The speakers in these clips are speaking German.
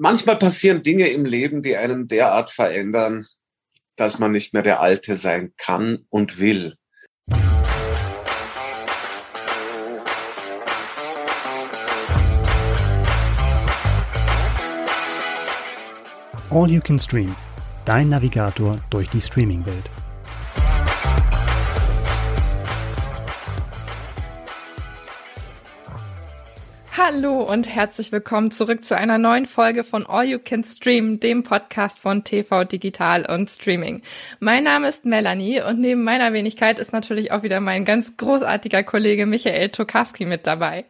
manchmal passieren Dinge im Leben, die einen derart verändern, dass man nicht mehr der Alte sein kann und will. All You Can Stream, dein Navigator durch die Streaming-Welt. Hallo und herzlich willkommen zurück zu einer neuen Folge von All You Can Stream, dem Podcast von TV Digital und Streaming. Mein Name ist Melanie und neben meiner Wenigkeit ist natürlich auch wieder mein ganz großartiger Kollege Michael Tokarski mit dabei.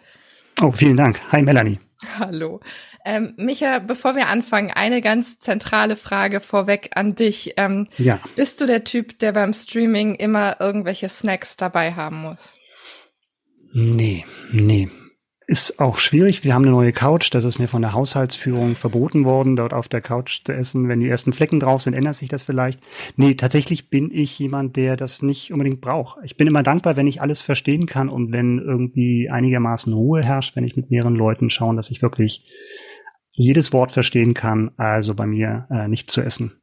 Oh, vielen Dank. Hi Melanie. Hallo. Ähm, Micha, bevor wir anfangen, eine ganz zentrale Frage vorweg an dich. Ähm, ja. Bist du der Typ, der beim Streaming immer irgendwelche Snacks dabei haben muss? Nee, nee. Ist auch schwierig. Wir haben eine neue Couch. Das ist mir von der Haushaltsführung verboten worden, dort auf der Couch zu essen. Wenn die ersten Flecken drauf sind, ändert sich das vielleicht. Nee, tatsächlich bin ich jemand, der das nicht unbedingt braucht. Ich bin immer dankbar, wenn ich alles verstehen kann und wenn irgendwie einigermaßen Ruhe herrscht, wenn ich mit mehreren Leuten schaue, dass ich wirklich jedes Wort verstehen kann. Also bei mir äh, nicht zu essen.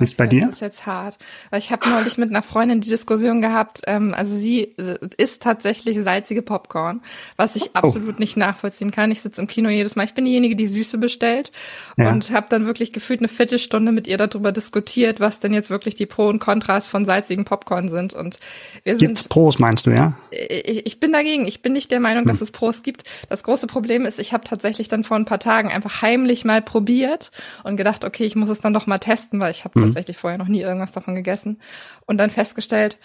Ist bei dir? Das ist jetzt hart. Weil ich habe neulich mit einer Freundin die Diskussion gehabt, ähm, also sie äh, isst tatsächlich salzige Popcorn, was ich oh. absolut nicht nachvollziehen kann. Ich sitze im Kino jedes Mal. Ich bin diejenige, die Süße bestellt ja. und habe dann wirklich gefühlt eine Viertelstunde mit ihr darüber diskutiert, was denn jetzt wirklich die Pro und Kontras von salzigen Popcorn sind. Und wir sind, Gibt's Pros, meinst du, ja? Ich, ich bin dagegen. Ich bin nicht der Meinung, hm. dass es Pros gibt. Das große Problem ist, ich habe tatsächlich dann vor ein paar Tagen einfach heimlich mal probiert und gedacht, okay, ich muss es dann doch mal testen, weil ich habe hm tatsächlich vorher noch nie irgendwas davon gegessen und dann festgestellt,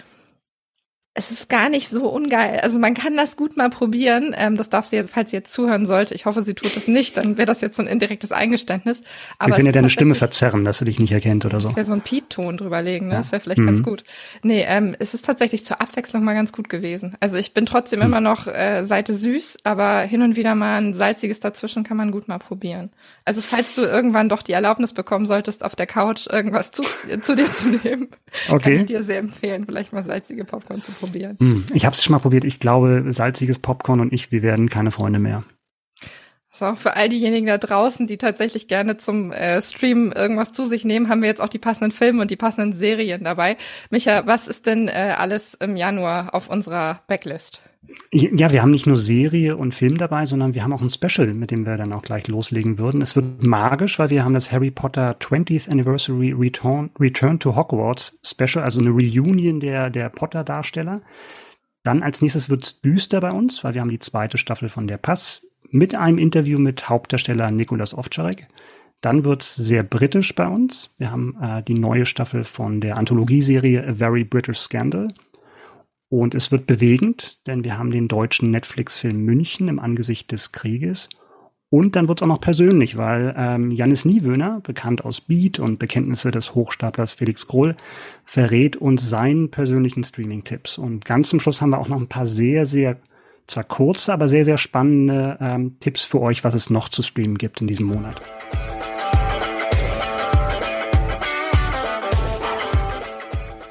es ist gar nicht so ungeil. Also man kann das gut mal probieren. Ähm, das darf sie jetzt, falls sie jetzt zuhören sollte. Ich hoffe, sie tut es nicht. Dann wäre das jetzt so ein indirektes Eingeständnis. Aber Wir können ja deine Stimme verzerren, dass sie dich nicht erkennt oder so. Das wäre so ein Piep-Ton drüberlegen. Ne? Ja. Das wäre vielleicht mhm. ganz gut. Nee, ähm, es ist tatsächlich zur Abwechslung mal ganz gut gewesen. Also ich bin trotzdem mhm. immer noch äh, Seite süß, aber hin und wieder mal ein salziges dazwischen kann man gut mal probieren. Also falls du irgendwann doch die Erlaubnis bekommen solltest, auf der Couch irgendwas zu, zu dir zu nehmen, okay. kann ich dir sehr empfehlen, vielleicht mal salzige Popcorn zu probieren probieren. Hm, ich habe es schon mal probiert. Ich glaube, salziges Popcorn und ich, wir werden keine Freunde mehr. So, für all diejenigen da draußen, die tatsächlich gerne zum äh, Stream irgendwas zu sich nehmen, haben wir jetzt auch die passenden Filme und die passenden Serien dabei. Micha, was ist denn äh, alles im Januar auf unserer Backlist? Ja, wir haben nicht nur Serie und Film dabei, sondern wir haben auch ein Special, mit dem wir dann auch gleich loslegen würden. Es wird magisch, weil wir haben das Harry Potter 20th Anniversary Return, Return to Hogwarts Special, also eine Reunion der, der Potter-Darsteller. Dann als nächstes wird's düster bei uns, weil wir haben die zweite Staffel von Der Pass mit einem Interview mit Hauptdarsteller Nikolas Ovtcharek. Dann wird's sehr britisch bei uns. Wir haben äh, die neue Staffel von der Anthologieserie A Very British Scandal und es wird bewegend, denn wir haben den deutschen Netflix-Film München im Angesicht des Krieges. Und dann wird es auch noch persönlich, weil ähm, Janis Niewöhner, bekannt aus Beat und Bekenntnisse des Hochstaplers Felix Grohl, verrät uns seinen persönlichen Streaming-Tipps. Und ganz zum Schluss haben wir auch noch ein paar sehr, sehr, zwar kurze, aber sehr, sehr spannende ähm, Tipps für euch, was es noch zu streamen gibt in diesem Monat.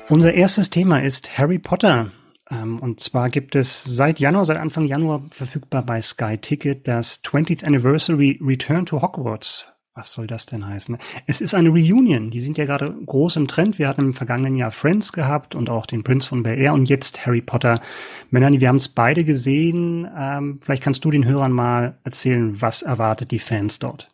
Unser erstes Thema ist Harry Potter. Ähm, und zwar gibt es seit Januar, seit Anfang Januar verfügbar bei Sky Ticket das 20th Anniversary Return to Hogwarts. Was soll das denn heißen? Es ist eine Reunion. Die sind ja gerade groß im Trend. Wir hatten im vergangenen Jahr Friends gehabt und auch den Prince von Bel Air und jetzt Harry Potter. Melanie, wir haben es beide gesehen. Ähm, vielleicht kannst du den Hörern mal erzählen, was erwartet die Fans dort?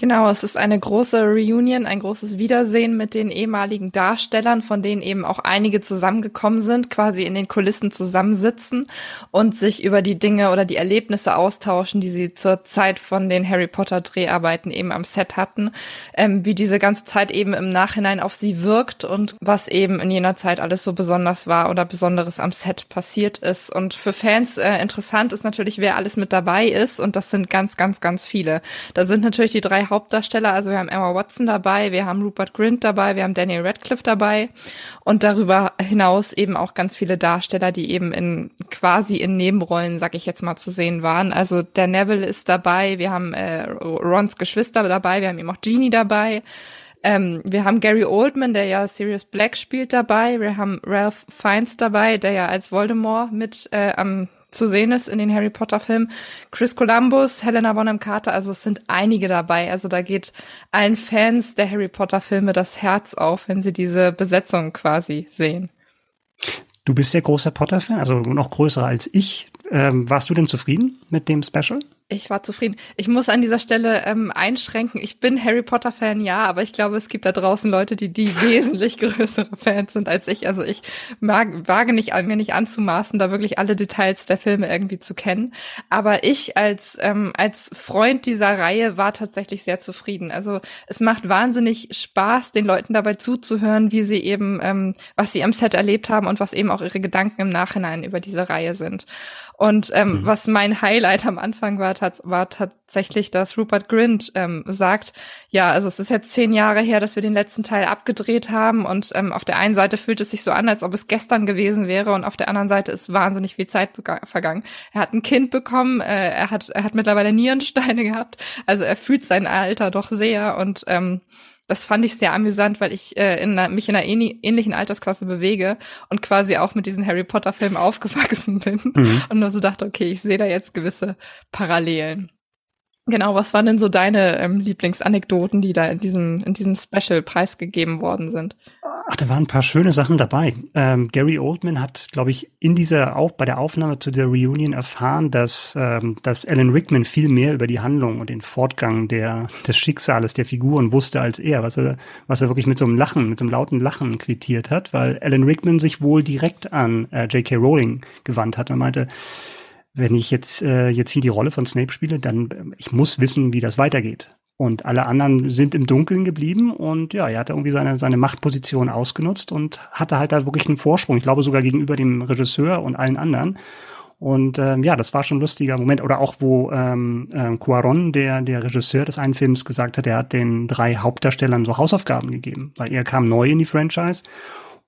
Genau, es ist eine große Reunion, ein großes Wiedersehen mit den ehemaligen Darstellern, von denen eben auch einige zusammengekommen sind, quasi in den Kulissen zusammensitzen und sich über die Dinge oder die Erlebnisse austauschen, die sie zur Zeit von den Harry Potter Dreharbeiten eben am Set hatten, ähm, wie diese ganze Zeit eben im Nachhinein auf sie wirkt und was eben in jener Zeit alles so besonders war oder Besonderes am Set passiert ist. Und für Fans äh, interessant ist natürlich, wer alles mit dabei ist und das sind ganz, ganz, ganz viele. Da sind natürlich die drei Hauptdarsteller. Also wir haben Emma Watson dabei, wir haben Rupert Grint dabei, wir haben Daniel Radcliffe dabei und darüber hinaus eben auch ganz viele Darsteller, die eben in quasi in Nebenrollen, sag ich jetzt mal, zu sehen waren. Also der Neville ist dabei, wir haben äh, Rons Geschwister dabei, wir haben eben auch Genie dabei. Ähm, wir haben Gary Oldman, der ja Sirius Black spielt, dabei. Wir haben Ralph Fiennes dabei, der ja als Voldemort mit äh, am zu sehen ist in den Harry Potter Filmen. Chris Columbus, Helena Bonham Carter, also es sind einige dabei. Also da geht allen Fans der Harry Potter Filme das Herz auf, wenn sie diese Besetzung quasi sehen. Du bist ja großer Potter-Fan, also noch größer als ich. Ähm, warst du denn zufrieden mit dem Special? Ich war zufrieden. Ich muss an dieser Stelle ähm, einschränken. Ich bin Harry Potter Fan, ja, aber ich glaube, es gibt da draußen Leute, die die wesentlich größere Fans sind als ich. Also ich mag, wage nicht an mir nicht anzumaßen, da wirklich alle Details der Filme irgendwie zu kennen. Aber ich als ähm, als Freund dieser Reihe war tatsächlich sehr zufrieden. Also es macht wahnsinnig Spaß, den Leuten dabei zuzuhören, wie sie eben ähm, was sie am Set erlebt haben und was eben auch ihre Gedanken im Nachhinein über diese Reihe sind. Und ähm, mhm. was mein Highlight am Anfang war, war tatsächlich, dass Rupert Grint ähm, sagt, ja, also es ist jetzt zehn Jahre her, dass wir den letzten Teil abgedreht haben und ähm, auf der einen Seite fühlt es sich so an, als ob es gestern gewesen wäre und auf der anderen Seite ist wahnsinnig viel Zeit vergangen. Er hat ein Kind bekommen, äh, er hat er hat mittlerweile Nierensteine gehabt, also er fühlt sein Alter doch sehr und ähm, das fand ich sehr amüsant, weil ich äh, in einer, mich in einer ähnlichen Altersklasse bewege und quasi auch mit diesen Harry Potter Filmen aufgewachsen bin mhm. und nur so dachte, okay, ich sehe da jetzt gewisse Parallelen. Genau, was waren denn so deine ähm, Lieblingsanekdoten, die da in diesem, in diesem Special preisgegeben worden sind? Ach, da waren ein paar schöne Sachen dabei. Ähm, Gary Oldman hat, glaube ich, in dieser auf bei der Aufnahme zu dieser Reunion erfahren, dass ähm, dass Alan Rickman viel mehr über die Handlung und den Fortgang der des Schicksales der Figuren wusste als er, was er was er wirklich mit so einem Lachen, mit so einem lauten Lachen quittiert hat, weil Alan Rickman sich wohl direkt an äh, J.K. Rowling gewandt hat und meinte, wenn ich jetzt äh, jetzt hier die Rolle von Snape spiele, dann äh, ich muss wissen, wie das weitergeht. Und alle anderen sind im Dunkeln geblieben und ja, er hat irgendwie seine, seine Machtposition ausgenutzt und hatte halt da wirklich einen Vorsprung. Ich glaube sogar gegenüber dem Regisseur und allen anderen. Und ähm, ja, das war schon ein lustiger Moment. Oder auch, wo ähm, äh, Cuaron, der, der Regisseur des einen Films, gesagt hat, er hat den drei Hauptdarstellern so Hausaufgaben gegeben, weil er kam neu in die Franchise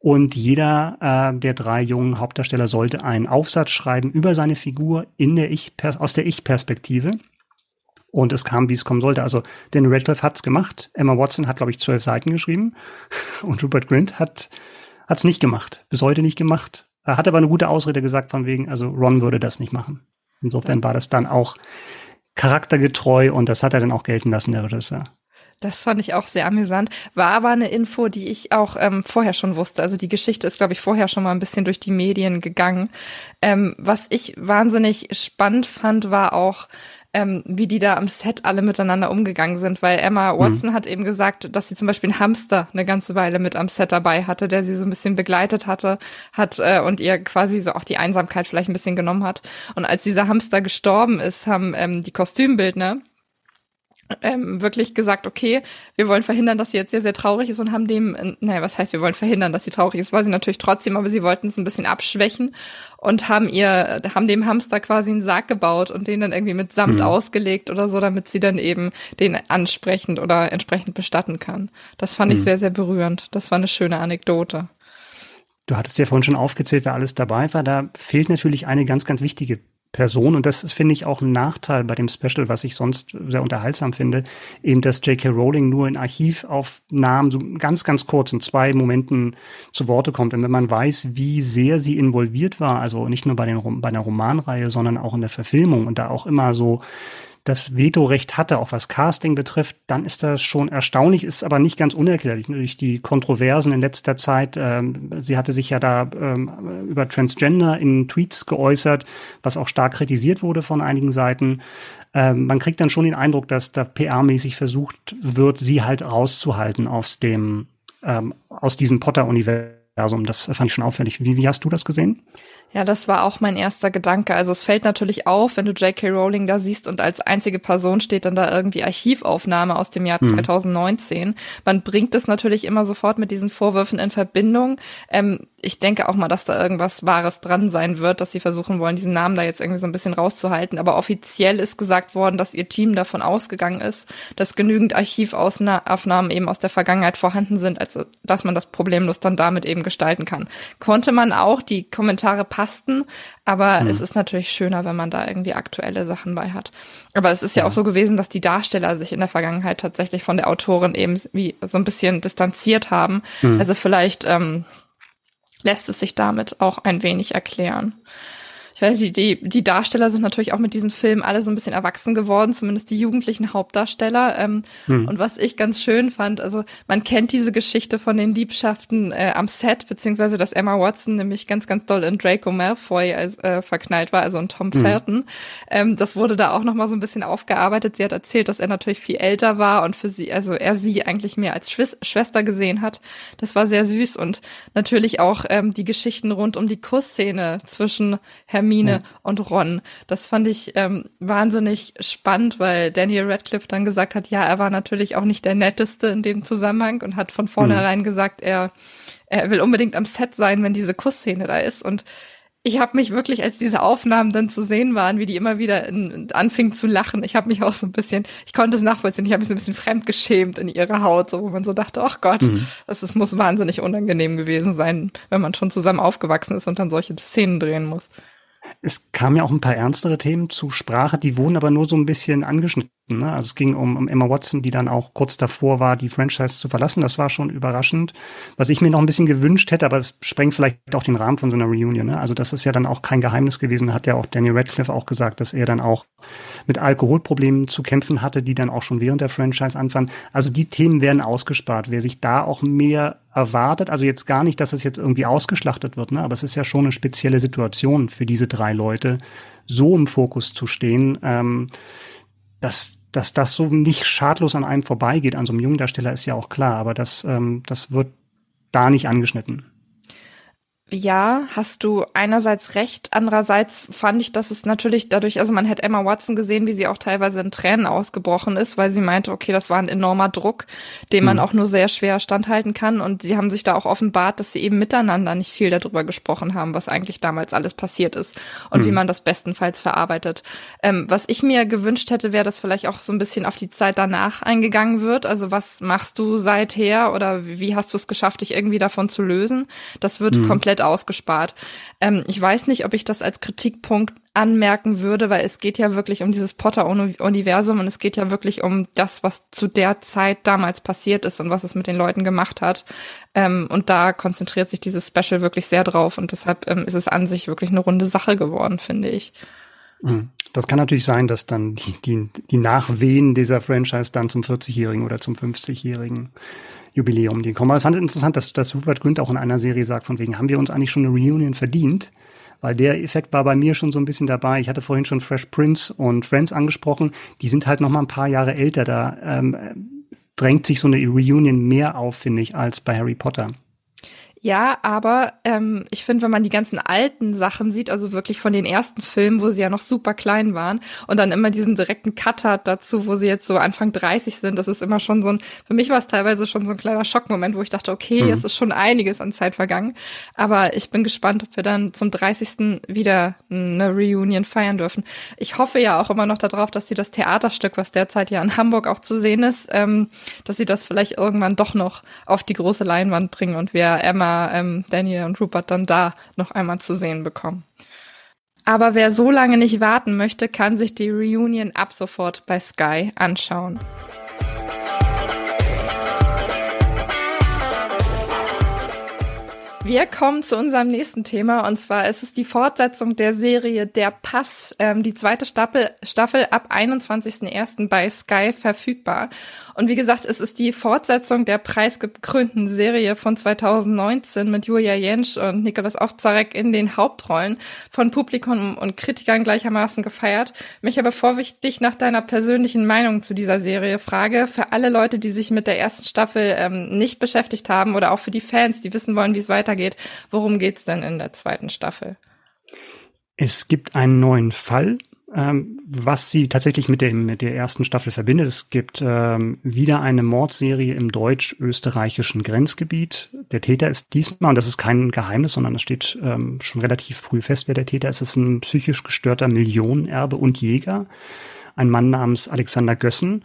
und jeder äh, der drei jungen Hauptdarsteller sollte einen Aufsatz schreiben über seine Figur in der ich aus der Ich-Perspektive. Und es kam, wie es kommen sollte. Also Daniel Radcliffe hat's gemacht. Emma Watson hat, glaube ich, zwölf Seiten geschrieben. Und Rupert Grint hat hat's nicht gemacht. Bis heute nicht gemacht. Er hat aber eine gute Ausrede gesagt von wegen, also Ron würde das nicht machen. Insofern war das dann auch charaktergetreu und das hat er dann auch gelten lassen, der Regisseur. Das fand ich auch sehr amüsant. War aber eine Info, die ich auch ähm, vorher schon wusste. Also die Geschichte ist, glaube ich, vorher schon mal ein bisschen durch die Medien gegangen. Ähm, was ich wahnsinnig spannend fand, war auch, ähm, wie die da am Set alle miteinander umgegangen sind, weil Emma mhm. Watson mhm. hat eben gesagt, dass sie zum Beispiel einen Hamster eine ganze Weile mit am Set dabei hatte, der sie so ein bisschen begleitet hatte, hat äh, und ihr quasi so auch die Einsamkeit vielleicht ein bisschen genommen hat. Und als dieser Hamster gestorben ist, haben ähm, die Kostümbildner ähm, wirklich gesagt, okay, wir wollen verhindern, dass sie jetzt sehr, sehr traurig ist und haben dem, äh, naja, was heißt, wir wollen verhindern, dass sie traurig ist, war sie natürlich trotzdem, aber sie wollten es ein bisschen abschwächen und haben ihr, haben dem Hamster quasi einen Sarg gebaut und den dann irgendwie mit Samt mhm. ausgelegt oder so, damit sie dann eben den ansprechend oder entsprechend bestatten kann. Das fand mhm. ich sehr, sehr berührend. Das war eine schöne Anekdote. Du hattest ja vorhin schon aufgezählt, wer alles dabei war. Da fehlt natürlich eine ganz, ganz wichtige Person. Und das ist, finde ich, auch ein Nachteil bei dem Special, was ich sonst sehr unterhaltsam finde, eben, dass J.K. Rowling nur in Archivaufnahmen so ganz, ganz kurz in zwei Momenten zu Worte kommt. Und wenn man weiß, wie sehr sie involviert war, also nicht nur bei, den, bei der Romanreihe, sondern auch in der Verfilmung und da auch immer so das Vetorecht hatte, auch was Casting betrifft, dann ist das schon erstaunlich, ist aber nicht ganz unerklärlich. Durch die Kontroversen in letzter Zeit, ähm, sie hatte sich ja da ähm, über Transgender in Tweets geäußert, was auch stark kritisiert wurde von einigen Seiten. Ähm, man kriegt dann schon den Eindruck, dass da PR-mäßig versucht wird, sie halt rauszuhalten aus dem, ähm, aus diesem Potter-Universum. Das fand ich schon auffällig. Wie, wie hast du das gesehen? Ja, das war auch mein erster Gedanke. Also es fällt natürlich auf, wenn du J.K. Rowling da siehst und als einzige Person steht dann da irgendwie Archivaufnahme aus dem Jahr mhm. 2019. Man bringt es natürlich immer sofort mit diesen Vorwürfen in Verbindung. Ähm, ich denke auch mal, dass da irgendwas Wahres dran sein wird, dass sie versuchen wollen, diesen Namen da jetzt irgendwie so ein bisschen rauszuhalten. Aber offiziell ist gesagt worden, dass ihr Team davon ausgegangen ist, dass genügend Archivaufnahmen eben aus der Vergangenheit vorhanden sind, als dass man das problemlos dann damit eben gestalten kann. Konnte man auch die Kommentare passten, aber hm. es ist natürlich schöner, wenn man da irgendwie aktuelle Sachen bei hat. Aber es ist ja, ja auch so gewesen, dass die Darsteller sich in der Vergangenheit tatsächlich von der Autorin eben wie so ein bisschen distanziert haben. Hm. Also vielleicht ähm, lässt es sich damit auch ein wenig erklären. Ich weiß, die, die, die Darsteller sind natürlich auch mit diesem Film alle so ein bisschen erwachsen geworden, zumindest die jugendlichen Hauptdarsteller. Ähm, hm. Und was ich ganz schön fand, also man kennt diese Geschichte von den Liebschaften äh, am Set, beziehungsweise dass Emma Watson nämlich ganz, ganz doll in Draco Malfoy als, äh, verknallt war, also in Tom hm. Felton. Ähm, das wurde da auch nochmal so ein bisschen aufgearbeitet. Sie hat erzählt, dass er natürlich viel älter war und für sie, also er sie eigentlich mehr als Schwis Schwester gesehen hat. Das war sehr süß und natürlich auch ähm, die Geschichten rund um die Kussszene zwischen Hermine ja. und Ron. Das fand ich ähm, wahnsinnig spannend, weil Daniel Radcliffe dann gesagt hat, ja, er war natürlich auch nicht der netteste in dem Zusammenhang und hat von vornherein mhm. gesagt, er er will unbedingt am Set sein, wenn diese Kussszene da ist. Und ich habe mich wirklich, als diese Aufnahmen dann zu sehen waren, wie die immer wieder in, anfing zu lachen, ich habe mich auch so ein bisschen, ich konnte es nachvollziehen, ich habe mich so ein bisschen fremdgeschämt in ihrer Haut, so wo man so dachte, ach Gott, mhm. das, das muss wahnsinnig unangenehm gewesen sein, wenn man schon zusammen aufgewachsen ist und dann solche Szenen drehen muss. Es kamen ja auch ein paar ernstere Themen zu Sprache, die wurden aber nur so ein bisschen angeschnitten. Ne? Also es ging um, um Emma Watson, die dann auch kurz davor war, die Franchise zu verlassen. Das war schon überraschend. Was ich mir noch ein bisschen gewünscht hätte, aber es sprengt vielleicht auch den Rahmen von so einer Reunion. Ne? Also das ist ja dann auch kein Geheimnis gewesen, hat ja auch Daniel Radcliffe auch gesagt, dass er dann auch mit Alkoholproblemen zu kämpfen hatte, die dann auch schon während der Franchise anfangen. Also die Themen werden ausgespart. Wer sich da auch mehr erwartet, also jetzt gar nicht, dass es jetzt irgendwie ausgeschlachtet wird, ne? aber es ist ja schon eine spezielle Situation für diese drei Leute, so im Fokus zu stehen. Ähm, dass, dass das so nicht schadlos an einem vorbeigeht, an so einem Jungdarsteller, ist ja auch klar, aber das, ähm, das wird da nicht angeschnitten. Ja, hast du einerseits recht. Andererseits fand ich, dass es natürlich dadurch, also man hat Emma Watson gesehen, wie sie auch teilweise in Tränen ausgebrochen ist, weil sie meinte, okay, das war ein enormer Druck, den man mhm. auch nur sehr schwer standhalten kann. Und sie haben sich da auch offenbart, dass sie eben miteinander nicht viel darüber gesprochen haben, was eigentlich damals alles passiert ist und mhm. wie man das bestenfalls verarbeitet. Ähm, was ich mir gewünscht hätte, wäre, dass vielleicht auch so ein bisschen auf die Zeit danach eingegangen wird. Also was machst du seither oder wie hast du es geschafft, dich irgendwie davon zu lösen? Das wird mhm. komplett ausgespart. Ähm, ich weiß nicht, ob ich das als Kritikpunkt anmerken würde, weil es geht ja wirklich um dieses Potter-Universum und es geht ja wirklich um das, was zu der Zeit damals passiert ist und was es mit den Leuten gemacht hat. Ähm, und da konzentriert sich dieses Special wirklich sehr drauf und deshalb ähm, ist es an sich wirklich eine runde Sache geworden, finde ich. Mhm. Das kann natürlich sein, dass dann die, die Nachwehen dieser Franchise dann zum 40-Jährigen oder zum 50-Jährigen Jubiläum die kommen. Es fand interessant, dass, dass Rupert Grint auch in einer Serie sagt, von wegen, haben wir uns eigentlich schon eine Reunion verdient? Weil der Effekt war bei mir schon so ein bisschen dabei. Ich hatte vorhin schon Fresh Prince und Friends angesprochen. Die sind halt noch mal ein paar Jahre älter. Da ähm, drängt sich so eine Reunion mehr auf, finde ich, als bei Harry Potter. Ja, aber ähm, ich finde, wenn man die ganzen alten Sachen sieht, also wirklich von den ersten Filmen, wo sie ja noch super klein waren und dann immer diesen direkten Cut hat dazu, wo sie jetzt so Anfang 30 sind, das ist immer schon so ein, für mich war es teilweise schon so ein kleiner Schockmoment, wo ich dachte, okay, mhm. jetzt ist schon einiges an Zeit vergangen. Aber ich bin gespannt, ob wir dann zum 30. wieder eine Reunion feiern dürfen. Ich hoffe ja auch immer noch darauf, dass sie das Theaterstück, was derzeit ja in Hamburg auch zu sehen ist, ähm, dass sie das vielleicht irgendwann doch noch auf die große Leinwand bringen und wir Emma ähm, Daniel und Rupert dann da noch einmal zu sehen bekommen. Aber wer so lange nicht warten möchte, kann sich die Reunion ab sofort bei Sky anschauen. Wir kommen zu unserem nächsten Thema und zwar ist es die Fortsetzung der Serie Der Pass, ähm, die zweite Staffel, Staffel ab 21.01. bei Sky verfügbar. Und wie gesagt, es ist die Fortsetzung der preisgekrönten Serie von 2019 mit Julia Jentsch und Nikolaus Ofzarek in den Hauptrollen von Publikum und Kritikern gleichermaßen gefeiert. Mich aber bevor ich dich nach deiner persönlichen Meinung zu dieser Serie frage, für alle Leute, die sich mit der ersten Staffel ähm, nicht beschäftigt haben oder auch für die Fans, die wissen wollen, wie es weitergeht, weitergeht. Worum geht's denn in der zweiten Staffel? Es gibt einen neuen Fall, ähm, was sie tatsächlich mit, dem, mit der ersten Staffel verbindet. Es gibt ähm, wieder eine Mordserie im deutsch-österreichischen Grenzgebiet. Der Täter ist diesmal, und das ist kein Geheimnis, sondern es steht ähm, schon relativ früh fest, wer der Täter ist. Es ist ein psychisch gestörter Millionenerbe und Jäger, ein Mann namens Alexander Gössen.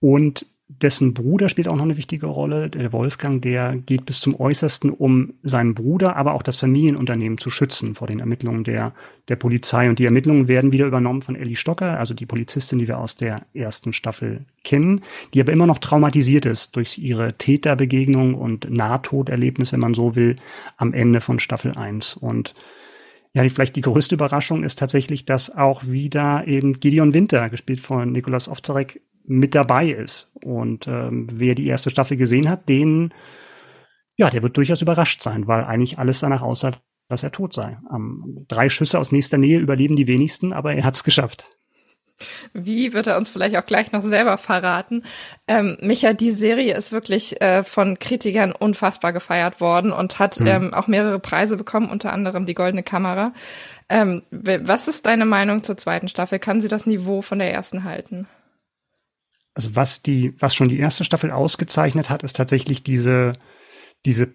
Und dessen Bruder spielt auch noch eine wichtige Rolle. Der Wolfgang, der geht bis zum Äußersten, um seinen Bruder, aber auch das Familienunternehmen zu schützen vor den Ermittlungen der, der Polizei. Und die Ermittlungen werden wieder übernommen von Ellie Stocker, also die Polizistin, die wir aus der ersten Staffel kennen, die aber immer noch traumatisiert ist durch ihre Täterbegegnung und Nahtoderlebnis, wenn man so will, am Ende von Staffel 1. Und Ja, vielleicht die größte Überraschung ist tatsächlich, dass auch wieder eben Gideon Winter, gespielt von Nikolaus Ovzarek, mit dabei ist. Und ähm, wer die erste Staffel gesehen hat, den, ja, der wird durchaus überrascht sein, weil eigentlich alles danach aussah, dass er tot sei. Ähm, drei Schüsse aus nächster Nähe überleben die wenigsten, aber er hat es geschafft. Wie wird er uns vielleicht auch gleich noch selber verraten? Ähm, Micha, die Serie ist wirklich äh, von Kritikern unfassbar gefeiert worden und hat mhm. ähm, auch mehrere Preise bekommen, unter anderem die Goldene Kamera. Ähm, was ist deine Meinung zur zweiten Staffel? Kann sie das Niveau von der ersten halten? Also was die, was schon die erste Staffel ausgezeichnet hat, ist tatsächlich diese, diese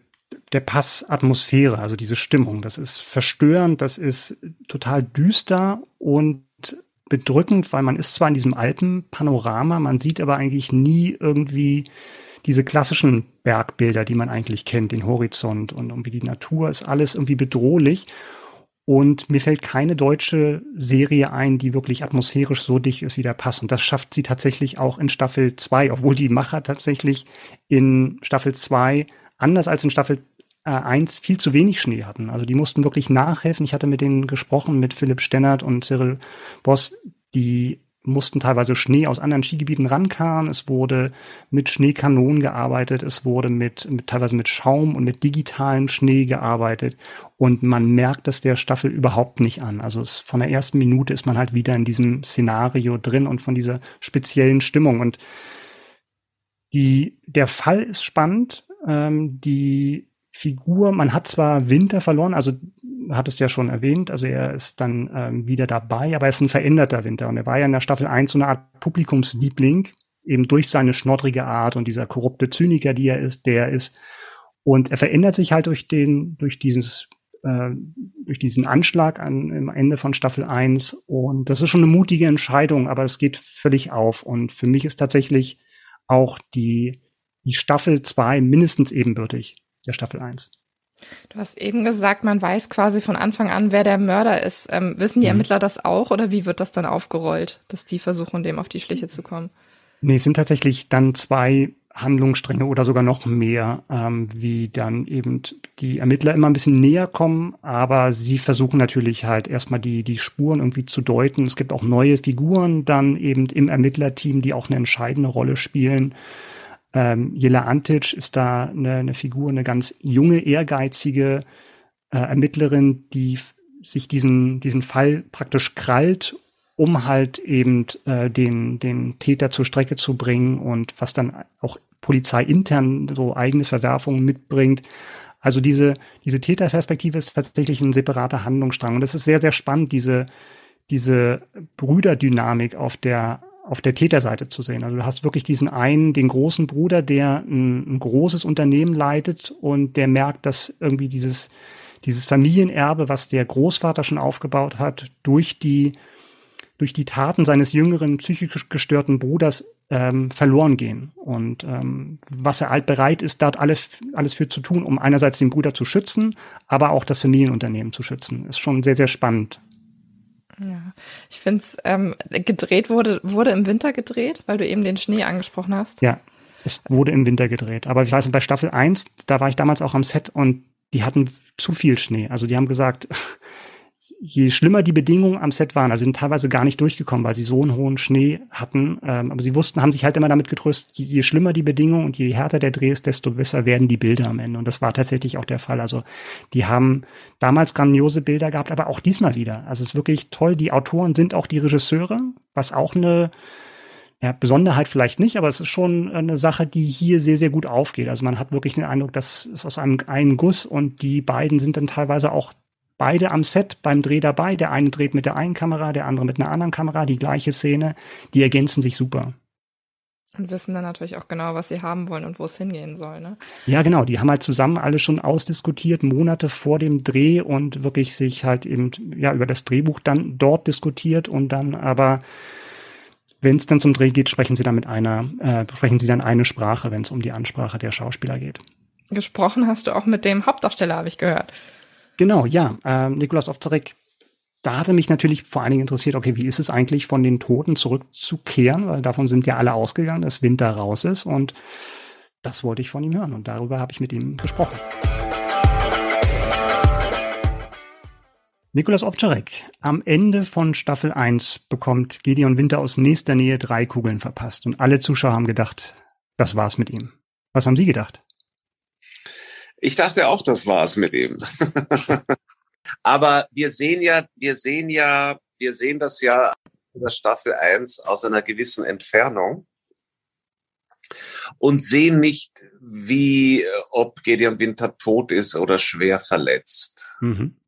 der Passatmosphäre, also diese Stimmung. Das ist verstörend, das ist total düster und bedrückend, weil man ist zwar in diesem Alpenpanorama, man sieht aber eigentlich nie irgendwie diese klassischen Bergbilder, die man eigentlich kennt, den Horizont und irgendwie die Natur ist alles irgendwie bedrohlich. Und mir fällt keine deutsche Serie ein, die wirklich atmosphärisch so dicht ist wie der Pass. Und das schafft sie tatsächlich auch in Staffel 2, obwohl die Macher tatsächlich in Staffel 2 anders als in Staffel äh, 1 viel zu wenig Schnee hatten. Also die mussten wirklich nachhelfen. Ich hatte mit denen gesprochen, mit Philipp Stennert und Cyril Boss, die mussten teilweise Schnee aus anderen Skigebieten rankarren. Es wurde mit Schneekanonen gearbeitet. Es wurde mit, mit teilweise mit Schaum und mit digitalem Schnee gearbeitet. Und man merkt das der Staffel überhaupt nicht an. Also es, von der ersten Minute ist man halt wieder in diesem Szenario drin und von dieser speziellen Stimmung. Und die, der Fall ist spannend. Ähm, die Figur, man hat zwar Winter verloren, also hat es ja schon erwähnt, also er ist dann ähm, wieder dabei, aber er ist ein veränderter Winter und er war ja in der Staffel 1 so eine Art Publikumsliebling, eben durch seine schnoddrige Art und dieser korrupte Zyniker, die er ist, der ist. Und er verändert sich halt durch den, durch dieses, äh, durch diesen Anschlag an, am Ende von Staffel 1. Und das ist schon eine mutige Entscheidung, aber es geht völlig auf. Und für mich ist tatsächlich auch die, die Staffel 2 mindestens ebenbürtig der Staffel 1. Du hast eben gesagt, man weiß quasi von Anfang an, wer der Mörder ist. Ähm, wissen die mhm. Ermittler das auch oder wie wird das dann aufgerollt, dass die versuchen, dem auf die Schliche zu kommen? Nee, es sind tatsächlich dann zwei Handlungsstränge oder sogar noch mehr, ähm, wie dann eben die Ermittler immer ein bisschen näher kommen, aber sie versuchen natürlich halt erstmal die, die Spuren irgendwie zu deuten. Es gibt auch neue Figuren dann eben im Ermittlerteam, die auch eine entscheidende Rolle spielen. Ähm, Jela Antic ist da eine, eine Figur, eine ganz junge, ehrgeizige äh, Ermittlerin, die sich diesen, diesen Fall praktisch krallt, um halt eben äh, den, den Täter zur Strecke zu bringen und was dann auch Polizei intern so eigene Verwerfungen mitbringt. Also diese, diese Täterperspektive ist tatsächlich ein separater Handlungsstrang. Und das ist sehr, sehr spannend, diese, diese Brüderdynamik auf der auf der Täterseite zu sehen. Also du hast wirklich diesen einen, den großen Bruder, der ein, ein großes Unternehmen leitet und der merkt, dass irgendwie dieses, dieses Familienerbe, was der Großvater schon aufgebaut hat, durch die, durch die Taten seines jüngeren psychisch gestörten Bruders ähm, verloren gehen. Und ähm, was er halt bereit ist, dort alles, alles für zu tun, um einerseits den Bruder zu schützen, aber auch das Familienunternehmen zu schützen. Ist schon sehr, sehr spannend. Ja, ich finde es, ähm, gedreht wurde, wurde im Winter gedreht, weil du eben den Schnee angesprochen hast. Ja, es wurde im Winter gedreht. Aber ich weiß, bei Staffel 1, da war ich damals auch am Set und die hatten zu viel Schnee. Also die haben gesagt, je schlimmer die Bedingungen am Set waren, also sind teilweise gar nicht durchgekommen, weil sie so einen hohen Schnee hatten. Ähm, aber sie wussten, haben sich halt immer damit getröstet, je, je schlimmer die Bedingungen und je härter der Dreh ist, desto besser werden die Bilder am Ende. Und das war tatsächlich auch der Fall. Also die haben damals grandiose Bilder gehabt, aber auch diesmal wieder. Also es ist wirklich toll. Die Autoren sind auch die Regisseure, was auch eine ja, Besonderheit vielleicht nicht, aber es ist schon eine Sache, die hier sehr, sehr gut aufgeht. Also man hat wirklich den Eindruck, das ist aus einem einen Guss und die beiden sind dann teilweise auch beide am Set beim Dreh dabei. Der eine dreht mit der einen Kamera, der andere mit einer anderen Kamera, die gleiche Szene. Die ergänzen sich super. Und wissen dann natürlich auch genau, was sie haben wollen und wo es hingehen soll, ne? Ja, genau. Die haben halt zusammen alle schon ausdiskutiert, Monate vor dem Dreh und wirklich sich halt eben, ja, über das Drehbuch dann dort diskutiert und dann aber, wenn es dann zum Dreh geht, sprechen sie dann mit einer, äh, sprechen sie dann eine Sprache, wenn es um die Ansprache der Schauspieler geht. Gesprochen hast du auch mit dem Hauptdarsteller, habe ich gehört. Genau, ja. Ähm, Nikolaus Ovzarek, da hatte mich natürlich vor allen Dingen interessiert, okay, wie ist es eigentlich, von den Toten zurückzukehren? Weil davon sind ja alle ausgegangen, dass Winter raus ist. Und das wollte ich von ihm hören. Und darüber habe ich mit ihm gesprochen. Nikolas Ovczarek, am Ende von Staffel 1 bekommt Gideon Winter aus nächster Nähe drei Kugeln verpasst und alle Zuschauer haben gedacht, das war's mit ihm. Was haben Sie gedacht? Ich dachte auch, das war's mit ihm. Aber wir sehen ja, wir sehen ja, wir sehen das ja in der Staffel 1 aus einer gewissen Entfernung und sehen nicht, wie, ob Gideon Winter tot ist oder schwer verletzt. Mhm.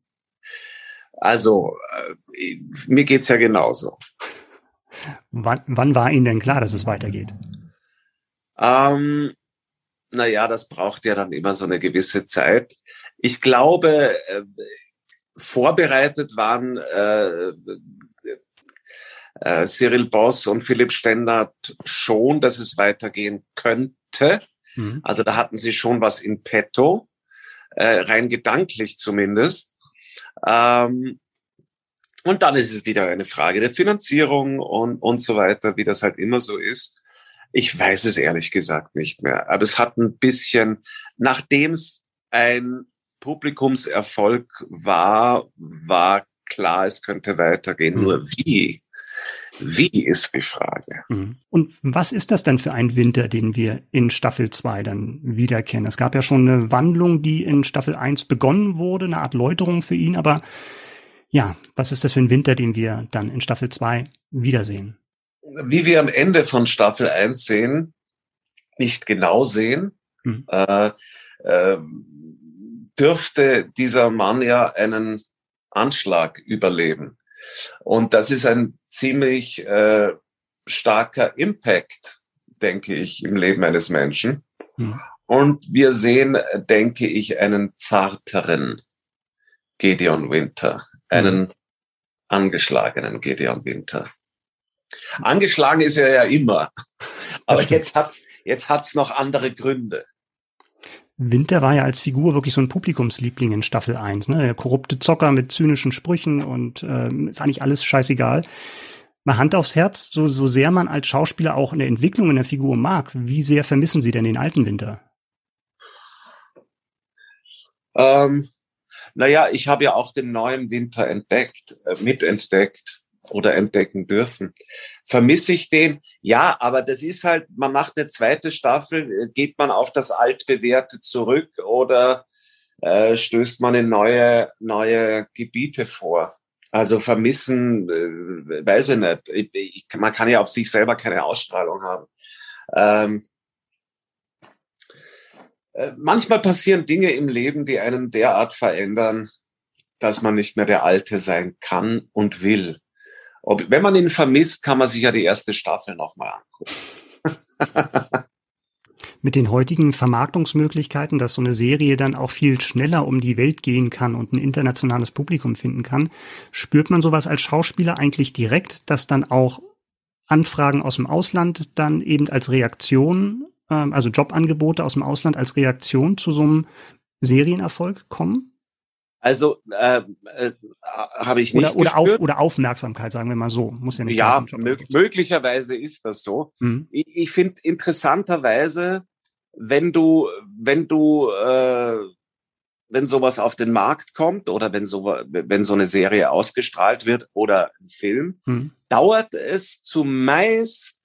Also, äh, mir geht's ja genauso. Wann, wann war Ihnen denn klar, dass es weitergeht? Ähm, naja, das braucht ja dann immer so eine gewisse Zeit. Ich glaube, äh, vorbereitet waren äh, äh, Cyril Boss und Philipp Stendert schon, dass es weitergehen könnte. Mhm. Also da hatten sie schon was in petto, äh, rein gedanklich zumindest. Ähm, und dann ist es wieder eine Frage der Finanzierung und, und so weiter, wie das halt immer so ist. Ich weiß es ehrlich gesagt nicht mehr. Aber es hat ein bisschen, nachdem es ein Publikumserfolg war, war klar, es könnte weitergehen. Mhm. Nur wie? Wie ist die Frage? Mhm. Und was ist das denn für ein Winter, den wir in Staffel 2 dann wiederkennen? Es gab ja schon eine Wandlung, die in Staffel 1 begonnen wurde, eine Art Läuterung für ihn, aber ja, was ist das für ein Winter, den wir dann in Staffel 2 wiedersehen? Wie wir am Ende von Staffel 1 sehen, nicht genau sehen, mhm. äh, äh, dürfte dieser Mann ja einen Anschlag überleben. Und das ist ein ziemlich äh, starker Impact, denke ich, im Leben eines Menschen. Mhm. Und wir sehen, denke ich, einen zarteren Gedeon Winter, einen mhm. angeschlagenen Gedeon Winter. Angeschlagen ist er ja immer, aber jetzt hat's jetzt hat's noch andere Gründe. Winter war ja als Figur wirklich so ein Publikumsliebling in Staffel 1. Ne? Der korrupte Zocker mit zynischen Sprüchen und äh, ist eigentlich alles scheißegal. Mal Hand aufs Herz, so, so sehr man als Schauspieler auch in der Entwicklung in der Figur mag, wie sehr vermissen Sie denn den alten Winter? Ähm, naja, ich habe ja auch den neuen Winter entdeckt, äh, mitentdeckt oder entdecken dürfen. Vermisse ich den? Ja, aber das ist halt, man macht eine zweite Staffel, äh, geht man auf das altbewährte zurück oder äh, stößt man in neue, neue Gebiete vor? Also vermissen, äh, weiß ich nicht. Ich, ich, man kann ja auf sich selber keine Ausstrahlung haben. Ähm, äh, manchmal passieren Dinge im Leben, die einen derart verändern, dass man nicht mehr der Alte sein kann und will. Ob, wenn man ihn vermisst, kann man sich ja die erste Staffel nochmal angucken. Mit den heutigen Vermarktungsmöglichkeiten, dass so eine Serie dann auch viel schneller um die Welt gehen kann und ein internationales Publikum finden kann, spürt man sowas als Schauspieler eigentlich direkt, dass dann auch Anfragen aus dem Ausland dann eben als Reaktion, äh, also Jobangebote aus dem Ausland als Reaktion zu so einem Serienerfolg kommen? Also äh, äh, habe ich nicht oder, oder, auf, oder Aufmerksamkeit, sagen wir mal so. Muss ja nicht. Ja, mög möglicherweise ist das so. Mhm. Ich, ich finde interessanterweise, wenn du, wenn du, äh, wenn sowas auf den Markt kommt oder wenn so, wenn so eine Serie ausgestrahlt wird oder ein Film, mhm. dauert es zumeist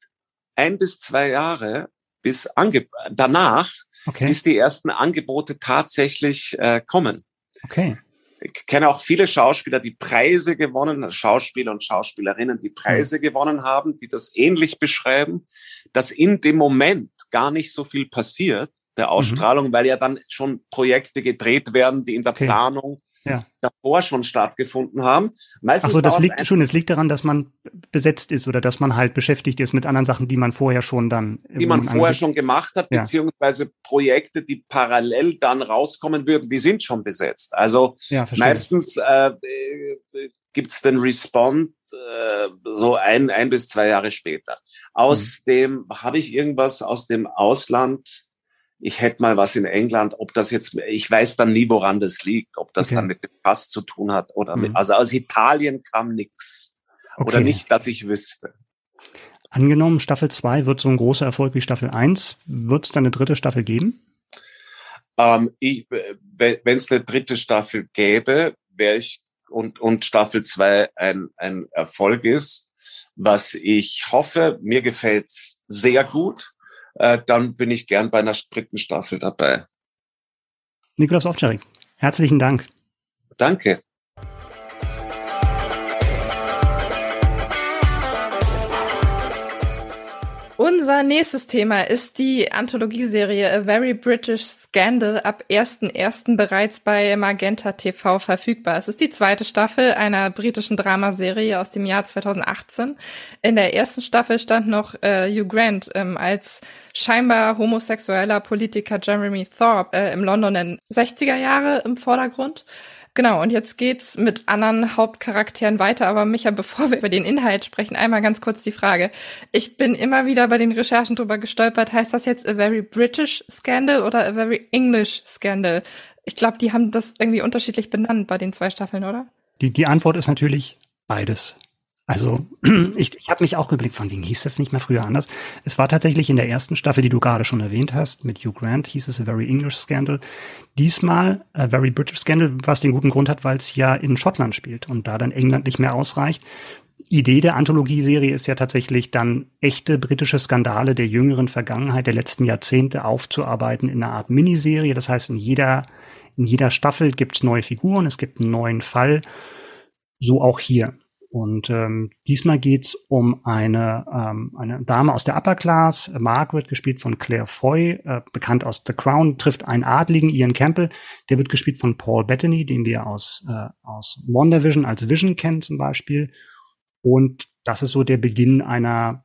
ein bis zwei Jahre bis ange danach, okay. bis die ersten Angebote tatsächlich äh, kommen. Okay ich kenne auch viele Schauspieler, die Preise gewonnen, Schauspieler und Schauspielerinnen, die Preise mhm. gewonnen haben, die das ähnlich beschreiben, dass in dem Moment gar nicht so viel passiert, der mhm. Ausstrahlung, mhm. weil ja dann schon Projekte gedreht werden, die in der okay. Planung ja. davor schon stattgefunden haben. Meistens Ach das liegt schon, es liegt daran, dass man besetzt ist oder dass man halt beschäftigt ist mit anderen Sachen, die man vorher schon dann. Die man vorher schon gemacht hat, ja. beziehungsweise Projekte, die parallel dann rauskommen würden, die sind schon besetzt. Also ja, meistens äh gibt es den Respond äh, so ein, ein bis zwei Jahre später. Aus mhm. dem, habe ich irgendwas aus dem Ausland ich hätte mal was in England, ob das jetzt, ich weiß dann nie, woran das liegt, ob das okay. dann mit dem Pass zu tun hat oder mit, mhm. also aus Italien kam nichts. Okay. Oder nicht, dass ich wüsste. Angenommen, Staffel 2 wird so ein großer Erfolg wie Staffel 1, wird es dann eine dritte Staffel geben? Ähm, Wenn es eine dritte Staffel gäbe, wäre ich und, und Staffel 2 ein, ein Erfolg ist, was ich hoffe, mir gefällt's sehr gut, äh, dann bin ich gern bei einer dritten Staffel dabei. Nikolaus Ovtcharek, herzlichen Dank. Danke. Unser nächstes Thema ist die Anthologieserie A Very British Scandal ab 1.1. bereits bei Magenta TV verfügbar. Es ist die zweite Staffel einer britischen Dramaserie aus dem Jahr 2018. In der ersten Staffel stand noch äh, Hugh Grant ähm, als scheinbar homosexueller Politiker Jeremy Thorpe äh, im London der 60er Jahre im Vordergrund. Genau, und jetzt geht's mit anderen Hauptcharakteren weiter. Aber Micha, bevor wir über den Inhalt sprechen, einmal ganz kurz die Frage. Ich bin immer wieder bei den Recherchen drüber gestolpert. Heißt das jetzt a very British Scandal oder a very English Scandal? Ich glaube, die haben das irgendwie unterschiedlich benannt bei den zwei Staffeln, oder? Die, die Antwort ist natürlich beides. Also ich, ich habe mich auch geblickt, von wegen hieß das nicht mehr früher anders. Es war tatsächlich in der ersten Staffel, die du gerade schon erwähnt hast, mit Hugh Grant, hieß es A Very English Scandal. Diesmal A Very British Scandal, was den guten Grund hat, weil es ja in Schottland spielt und da dann England nicht mehr ausreicht. Idee der Anthologieserie ist ja tatsächlich dann echte britische Skandale der jüngeren Vergangenheit, der letzten Jahrzehnte aufzuarbeiten in einer Art Miniserie. Das heißt, in jeder, in jeder Staffel gibt es neue Figuren, es gibt einen neuen Fall. So auch hier. Und ähm, diesmal geht's um eine, ähm, eine Dame aus der Upper Class, Margaret, gespielt von Claire Foy, äh, bekannt aus The Crown, trifft einen Adligen, Ian Campbell, der wird gespielt von Paul Bettany, den wir aus, äh, aus WandaVision als Vision kennen zum Beispiel. Und das ist so der Beginn einer,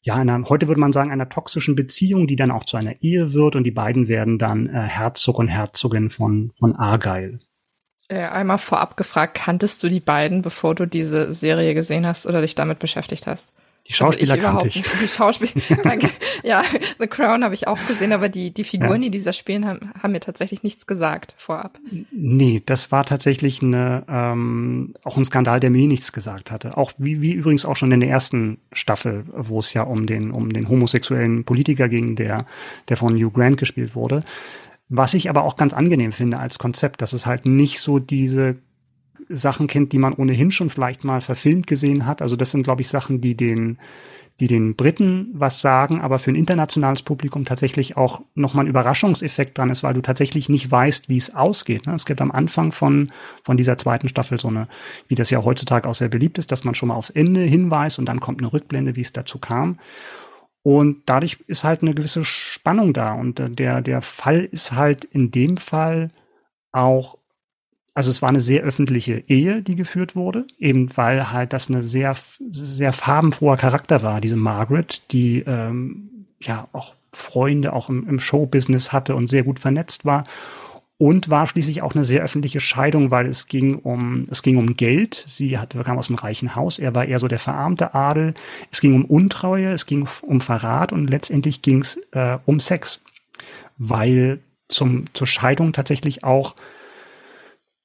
ja, einer, heute würde man sagen, einer toxischen Beziehung, die dann auch zu einer Ehe wird und die beiden werden dann äh, Herzog und Herzogin von, von Argyle. Äh, einmal vorab gefragt, kanntest du die beiden, bevor du diese Serie gesehen hast oder dich damit beschäftigt hast? Die Schauspieler also kannte ich. Nicht. Die Schauspieler, danke. Ja, The Crown habe ich auch gesehen, aber die, die Figuren, ja. die dieser spielen, haben, haben mir tatsächlich nichts gesagt vorab. Nee, das war tatsächlich eine, ähm, auch ein Skandal, der mir nichts gesagt hatte. Auch wie, wie übrigens auch schon in der ersten Staffel, wo es ja um den, um den homosexuellen Politiker ging, der, der von Hugh Grant gespielt wurde. Was ich aber auch ganz angenehm finde als Konzept, dass es halt nicht so diese Sachen kennt, die man ohnehin schon vielleicht mal verfilmt gesehen hat. Also das sind, glaube ich, Sachen, die den, die den Briten was sagen, aber für ein internationales Publikum tatsächlich auch nochmal ein Überraschungseffekt dran ist, weil du tatsächlich nicht weißt, wie es ausgeht. Ne? Es gibt am Anfang von, von dieser zweiten Staffel so eine, wie das ja heutzutage auch sehr beliebt ist, dass man schon mal aufs Ende hinweist und dann kommt eine Rückblende, wie es dazu kam. Und dadurch ist halt eine gewisse Spannung da. Und äh, der, der Fall ist halt in dem Fall auch, also es war eine sehr öffentliche Ehe, die geführt wurde, eben weil halt das eine sehr, sehr farbenfroher Charakter war, diese Margaret, die ähm, ja auch Freunde auch im, im Showbusiness hatte und sehr gut vernetzt war und war schließlich auch eine sehr öffentliche Scheidung, weil es ging um es ging um Geld. Sie hatte kam aus einem reichen Haus. Er war eher so der verarmte Adel. Es ging um Untreue, es ging um Verrat und letztendlich ging es äh, um Sex, weil zum zur Scheidung tatsächlich auch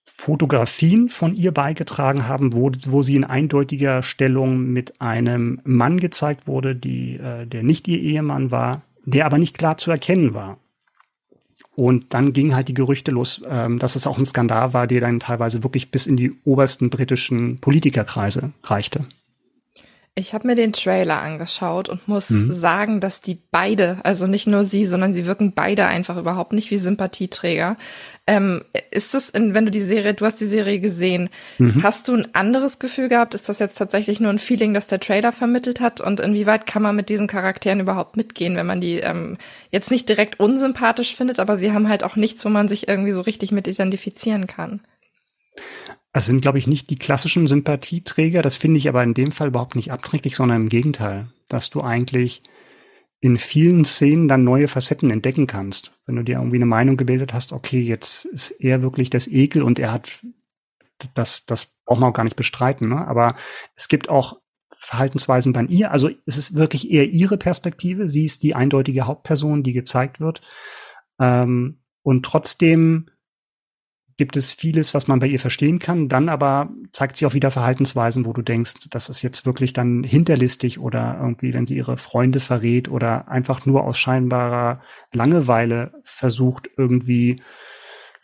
Fotografien von ihr beigetragen haben, wo, wo sie in eindeutiger Stellung mit einem Mann gezeigt wurde, die, äh, der nicht ihr Ehemann war, der aber nicht klar zu erkennen war. Und dann gingen halt die Gerüchte los, ähm, dass es auch ein Skandal war, der dann teilweise wirklich bis in die obersten britischen Politikerkreise reichte. Ich habe mir den Trailer angeschaut und muss mhm. sagen, dass die beide, also nicht nur sie, sondern sie wirken beide einfach überhaupt nicht wie Sympathieträger. Ähm, ist es, wenn du die Serie, du hast die Serie gesehen, mhm. hast du ein anderes Gefühl gehabt? Ist das jetzt tatsächlich nur ein Feeling, das der Trailer vermittelt hat? Und inwieweit kann man mit diesen Charakteren überhaupt mitgehen, wenn man die ähm, jetzt nicht direkt unsympathisch findet, aber sie haben halt auch nichts, wo man sich irgendwie so richtig mit identifizieren kann? Es sind, glaube ich, nicht die klassischen Sympathieträger. Das finde ich aber in dem Fall überhaupt nicht abträglich, sondern im Gegenteil, dass du eigentlich in vielen Szenen dann neue Facetten entdecken kannst. Wenn du dir irgendwie eine Meinung gebildet hast, okay, jetzt ist er wirklich das Ekel und er hat das, das braucht man auch gar nicht bestreiten. Ne? Aber es gibt auch Verhaltensweisen bei ihr. Also es ist wirklich eher ihre Perspektive. Sie ist die eindeutige Hauptperson, die gezeigt wird. Ähm, und trotzdem gibt es vieles, was man bei ihr verstehen kann. Dann aber zeigt sie auch wieder Verhaltensweisen, wo du denkst, das ist jetzt wirklich dann hinterlistig oder irgendwie, wenn sie ihre Freunde verrät oder einfach nur aus scheinbarer Langeweile versucht, irgendwie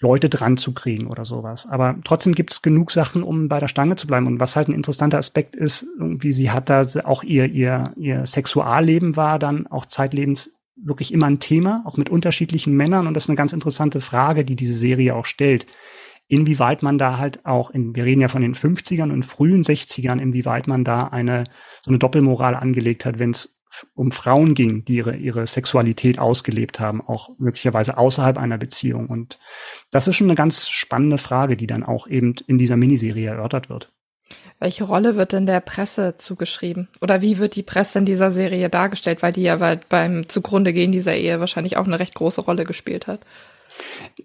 Leute dran zu kriegen oder sowas. Aber trotzdem gibt es genug Sachen, um bei der Stange zu bleiben. Und was halt ein interessanter Aspekt ist, wie sie hat da auch ihr, ihr, ihr Sexualleben war dann auch zeitlebens wirklich immer ein Thema, auch mit unterschiedlichen Männern. Und das ist eine ganz interessante Frage, die diese Serie auch stellt. Inwieweit man da halt auch, in, wir reden ja von den 50ern und frühen 60ern, inwieweit man da eine, so eine Doppelmoral angelegt hat, wenn es um Frauen ging, die ihre, ihre Sexualität ausgelebt haben, auch möglicherweise außerhalb einer Beziehung. Und das ist schon eine ganz spannende Frage, die dann auch eben in dieser Miniserie erörtert wird. Welche Rolle wird denn der Presse zugeschrieben? Oder wie wird die Presse in dieser Serie dargestellt? Weil die ja beim Zugrunde gehen dieser Ehe wahrscheinlich auch eine recht große Rolle gespielt hat.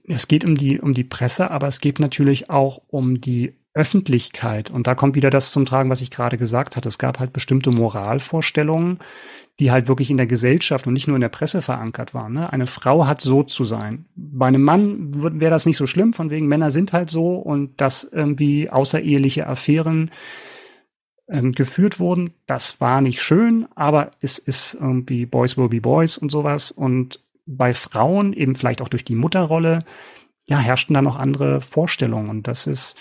Es geht um die, um die Presse, aber es geht natürlich auch um die Öffentlichkeit. Und da kommt wieder das zum Tragen, was ich gerade gesagt hatte. Es gab halt bestimmte Moralvorstellungen, die halt wirklich in der Gesellschaft und nicht nur in der Presse verankert waren. Ne? Eine Frau hat so zu sein. Bei einem Mann wäre das nicht so schlimm, von wegen Männer sind halt so und dass irgendwie außereheliche Affären ähm, geführt wurden, das war nicht schön, aber es ist irgendwie Boys will be Boys und sowas. Und bei Frauen, eben vielleicht auch durch die Mutterrolle, ja, herrschten da noch andere Vorstellungen. Und das ist,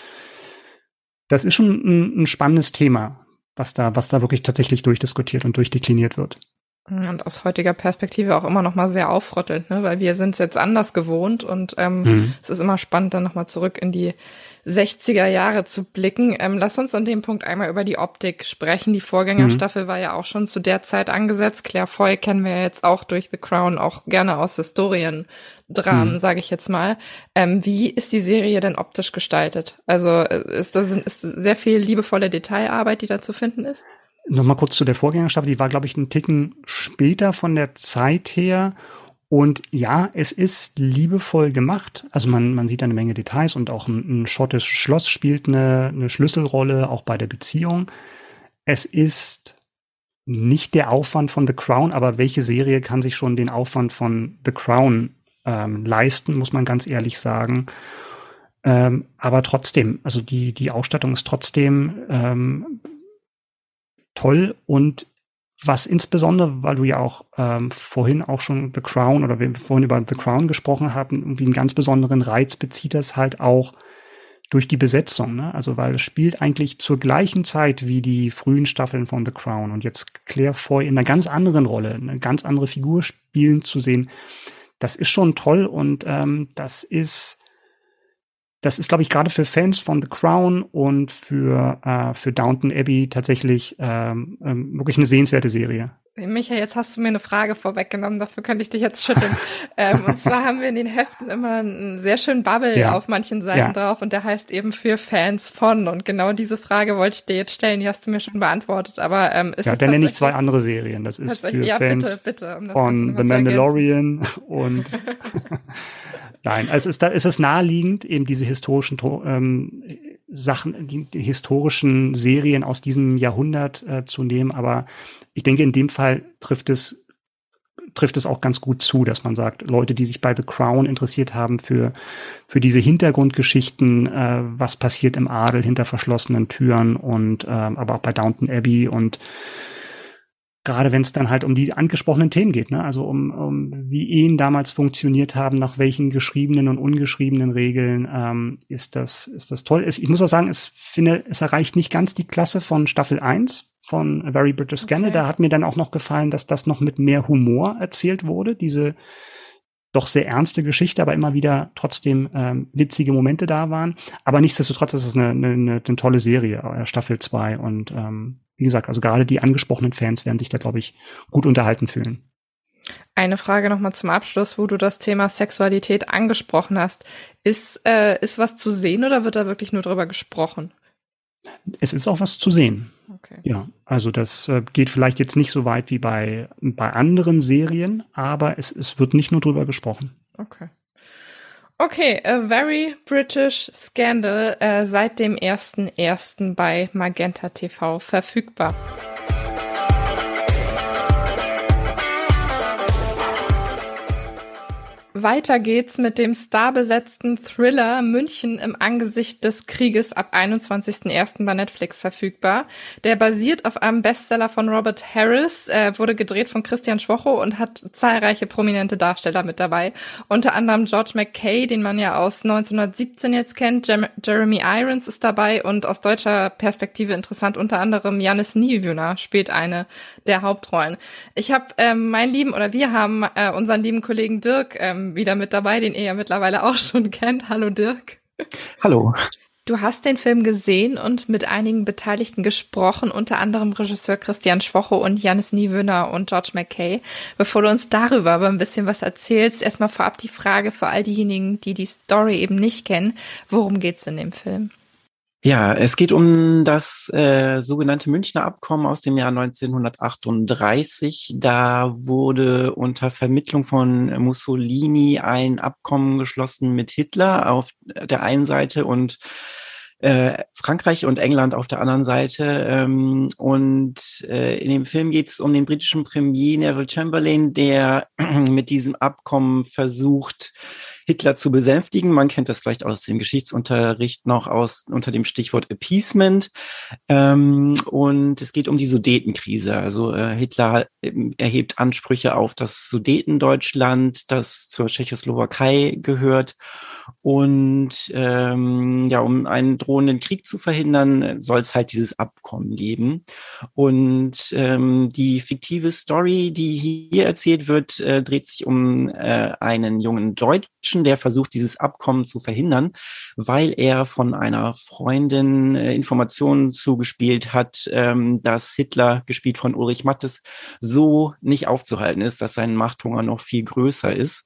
das ist schon ein, ein spannendes Thema, was da, was da wirklich tatsächlich durchdiskutiert und durchdekliniert wird. Und aus heutiger Perspektive auch immer noch mal sehr aufrüttelnd, ne? weil wir sind es jetzt anders gewohnt und ähm, mhm. es ist immer spannend, dann noch mal zurück in die 60er Jahre zu blicken. Ähm, lass uns an dem Punkt einmal über die Optik sprechen. Die Vorgängerstaffel mhm. war ja auch schon zu der Zeit angesetzt. Claire Foy kennen wir jetzt auch durch The Crown, auch gerne aus Historiendramen, mhm. sage ich jetzt mal. Ähm, wie ist die Serie denn optisch gestaltet? Also äh, ist das ist sehr viel liebevolle Detailarbeit, die da zu finden ist? Nochmal kurz zu der Vorgängerstaffel, die war, glaube ich, einen Ticken später von der Zeit her und ja, es ist liebevoll gemacht. Also man, man sieht eine Menge Details und auch ein, ein schottisches Schloss spielt eine, eine Schlüsselrolle, auch bei der Beziehung. Es ist nicht der Aufwand von The Crown, aber welche Serie kann sich schon den Aufwand von The Crown ähm, leisten, muss man ganz ehrlich sagen. Ähm, aber trotzdem, also die, die Ausstattung ist trotzdem ähm, toll und was insbesondere, weil du ja auch ähm, vorhin auch schon The Crown oder wir vorhin über The Crown gesprochen haben, irgendwie einen ganz besonderen Reiz bezieht das halt auch durch die Besetzung. Ne? Also weil es spielt eigentlich zur gleichen Zeit wie die frühen Staffeln von The Crown und jetzt Claire Foy in einer ganz anderen Rolle, eine ganz andere Figur spielen zu sehen, das ist schon toll und ähm, das ist das ist, glaube ich, gerade für Fans von The Crown und für, äh, für Downton Abbey tatsächlich ähm, ähm, wirklich eine sehenswerte Serie. Micha, jetzt hast du mir eine Frage vorweggenommen, dafür könnte ich dich jetzt schütteln. ähm, und zwar haben wir in den Heften immer einen sehr schönen Bubble ja. auf manchen Seiten ja. drauf und der heißt eben für Fans von. Und genau diese Frage wollte ich dir jetzt stellen, die hast du mir schon beantwortet. Aber ähm, ist ja, dann nenne ich zwei andere Serien. Das ist für ja, Fans bitte, bitte, um von The Mandalorian und Nein, also ist, da ist es naheliegend, eben diese historischen ähm, Sachen, die, die, historischen Serien aus diesem Jahrhundert äh, zu nehmen. Aber ich denke, in dem Fall trifft es trifft es auch ganz gut zu, dass man sagt, Leute, die sich bei The Crown interessiert haben für, für diese Hintergrundgeschichten, äh, was passiert im Adel hinter verschlossenen Türen und äh, aber auch bei Downton Abbey und gerade wenn es dann halt um die angesprochenen Themen geht, ne? also um, um wie Ehen damals funktioniert haben, nach welchen geschriebenen und ungeschriebenen Regeln, ähm, ist das ist das toll. Ich muss auch sagen, es finde, es erreicht nicht ganz die Klasse von Staffel 1 von A Very British Scandal. Okay. Da hat mir dann auch noch gefallen, dass das noch mit mehr Humor erzählt wurde, diese doch sehr ernste Geschichte, aber immer wieder trotzdem ähm, witzige Momente da waren. Aber nichtsdestotrotz ist es eine, eine, eine, eine tolle Serie, äh, Staffel 2 und ähm, wie gesagt, also gerade die angesprochenen Fans werden sich da, glaube ich, gut unterhalten fühlen. Eine Frage nochmal zum Abschluss, wo du das Thema Sexualität angesprochen hast. Ist, äh, ist was zu sehen oder wird da wirklich nur drüber gesprochen? Es ist auch was zu sehen. Okay. Ja, also das äh, geht vielleicht jetzt nicht so weit wie bei, bei anderen Serien, aber es, es wird nicht nur drüber gesprochen. Okay. Okay, A Very British Scandal äh, seit dem 1.1. bei Magenta TV verfügbar. Weiter geht's mit dem starbesetzten Thriller München im Angesicht des Krieges ab 21.01. bei Netflix verfügbar. Der basiert auf einem Bestseller von Robert Harris, äh, wurde gedreht von Christian Schwocho und hat zahlreiche prominente Darsteller mit dabei. Unter anderem George McKay, den man ja aus 1917 jetzt kennt. Jem Jeremy Irons ist dabei und aus deutscher Perspektive interessant unter anderem Janis Niewöhner spielt eine der Hauptrollen. Ich habe ähm, meinen lieben oder wir haben äh, unseren lieben Kollegen Dirk ähm, wieder mit dabei, den ihr ja mittlerweile auch schon kennt. Hallo Dirk. Hallo. Du hast den Film gesehen und mit einigen Beteiligten gesprochen, unter anderem Regisseur Christian Schwocho und Janis Niewöhner und George McKay. Bevor du uns darüber aber ein bisschen was erzählst, erstmal vorab die Frage für all diejenigen, die die Story eben nicht kennen. Worum geht's in dem Film? Ja, es geht um das äh, sogenannte Münchner Abkommen aus dem Jahr 1938. Da wurde unter Vermittlung von Mussolini ein Abkommen geschlossen mit Hitler auf der einen Seite und äh, Frankreich und England auf der anderen Seite. Ähm, und äh, in dem Film geht es um den britischen Premier Neville Chamberlain, der mit diesem Abkommen versucht, Hitler zu besänftigen. Man kennt das vielleicht aus dem Geschichtsunterricht noch aus unter dem Stichwort Appeasement. Ähm, und es geht um die Sudetenkrise. Also äh, Hitler ähm, erhebt Ansprüche auf das Sudetendeutschland, das zur Tschechoslowakei gehört. Und ähm, ja, um einen drohenden Krieg zu verhindern, soll es halt dieses Abkommen geben. Und ähm, die fiktive Story, die hier erzählt wird, äh, dreht sich um äh, einen jungen Deutschen, Menschen, der versucht, dieses Abkommen zu verhindern, weil er von einer Freundin äh, Informationen zugespielt hat, ähm, dass Hitler, gespielt von Ulrich Mattes, so nicht aufzuhalten ist, dass sein Machthunger noch viel größer ist.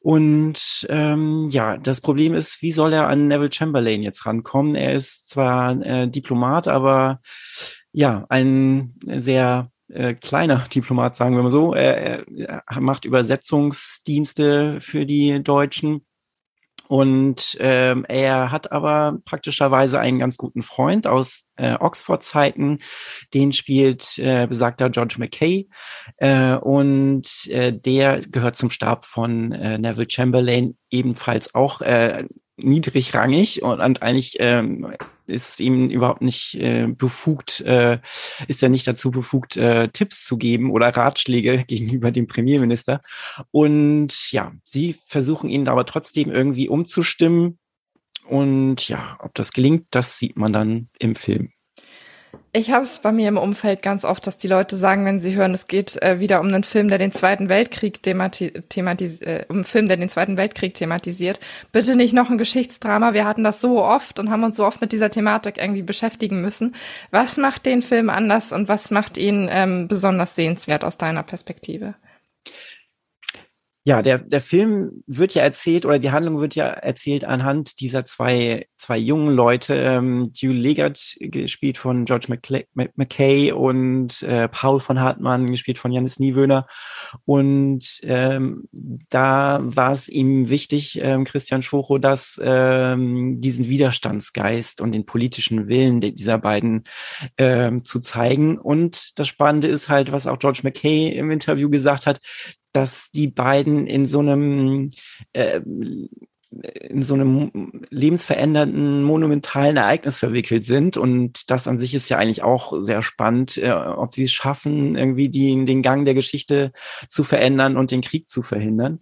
Und ähm, ja, das Problem ist, wie soll er an Neville Chamberlain jetzt rankommen? Er ist zwar äh, Diplomat, aber ja, ein sehr äh, kleiner Diplomat, sagen wir mal so. Er, er macht Übersetzungsdienste für die Deutschen. Und ähm, er hat aber praktischerweise einen ganz guten Freund aus äh, Oxford-Zeiten. Den spielt äh, besagter George McKay. Äh, und äh, der gehört zum Stab von äh, Neville Chamberlain, ebenfalls auch äh, niedrigrangig und, und eigentlich ähm, ist ihm überhaupt nicht äh, befugt, äh, ist er nicht dazu befugt, äh, Tipps zu geben oder Ratschläge gegenüber dem Premierminister. Und ja, sie versuchen ihn aber trotzdem irgendwie umzustimmen. Und ja, ob das gelingt, das sieht man dann im Film. Ich habe es bei mir im Umfeld ganz oft, dass die Leute sagen, wenn sie hören, es geht äh, wieder um einen Film, der den Zweiten Weltkrieg thematisiert, äh, um einen Film, der den Zweiten Weltkrieg thematisiert. Bitte nicht noch ein Geschichtsdrama. Wir hatten das so oft und haben uns so oft mit dieser Thematik irgendwie beschäftigen müssen. Was macht den Film anders und was macht ihn ähm, besonders sehenswert aus deiner Perspektive? Ja, der, der Film wird ja erzählt oder die Handlung wird ja erzählt anhand dieser zwei, zwei jungen Leute, ähm, Hugh Leggett, gespielt von George McKay und äh, Paul von Hartmann, gespielt von Janis Niewöhner. Und ähm, da war es ihm wichtig, ähm, Christian Schwocho, dass ähm, diesen Widerstandsgeist und den politischen Willen dieser beiden ähm, zu zeigen. Und das Spannende ist halt, was auch George McKay im Interview gesagt hat, dass die beiden in so einem äh, in so einem lebensverändernden, monumentalen Ereignis verwickelt sind. Und das an sich ist ja eigentlich auch sehr spannend, äh, ob sie es schaffen, irgendwie die, den Gang der Geschichte zu verändern und den Krieg zu verhindern.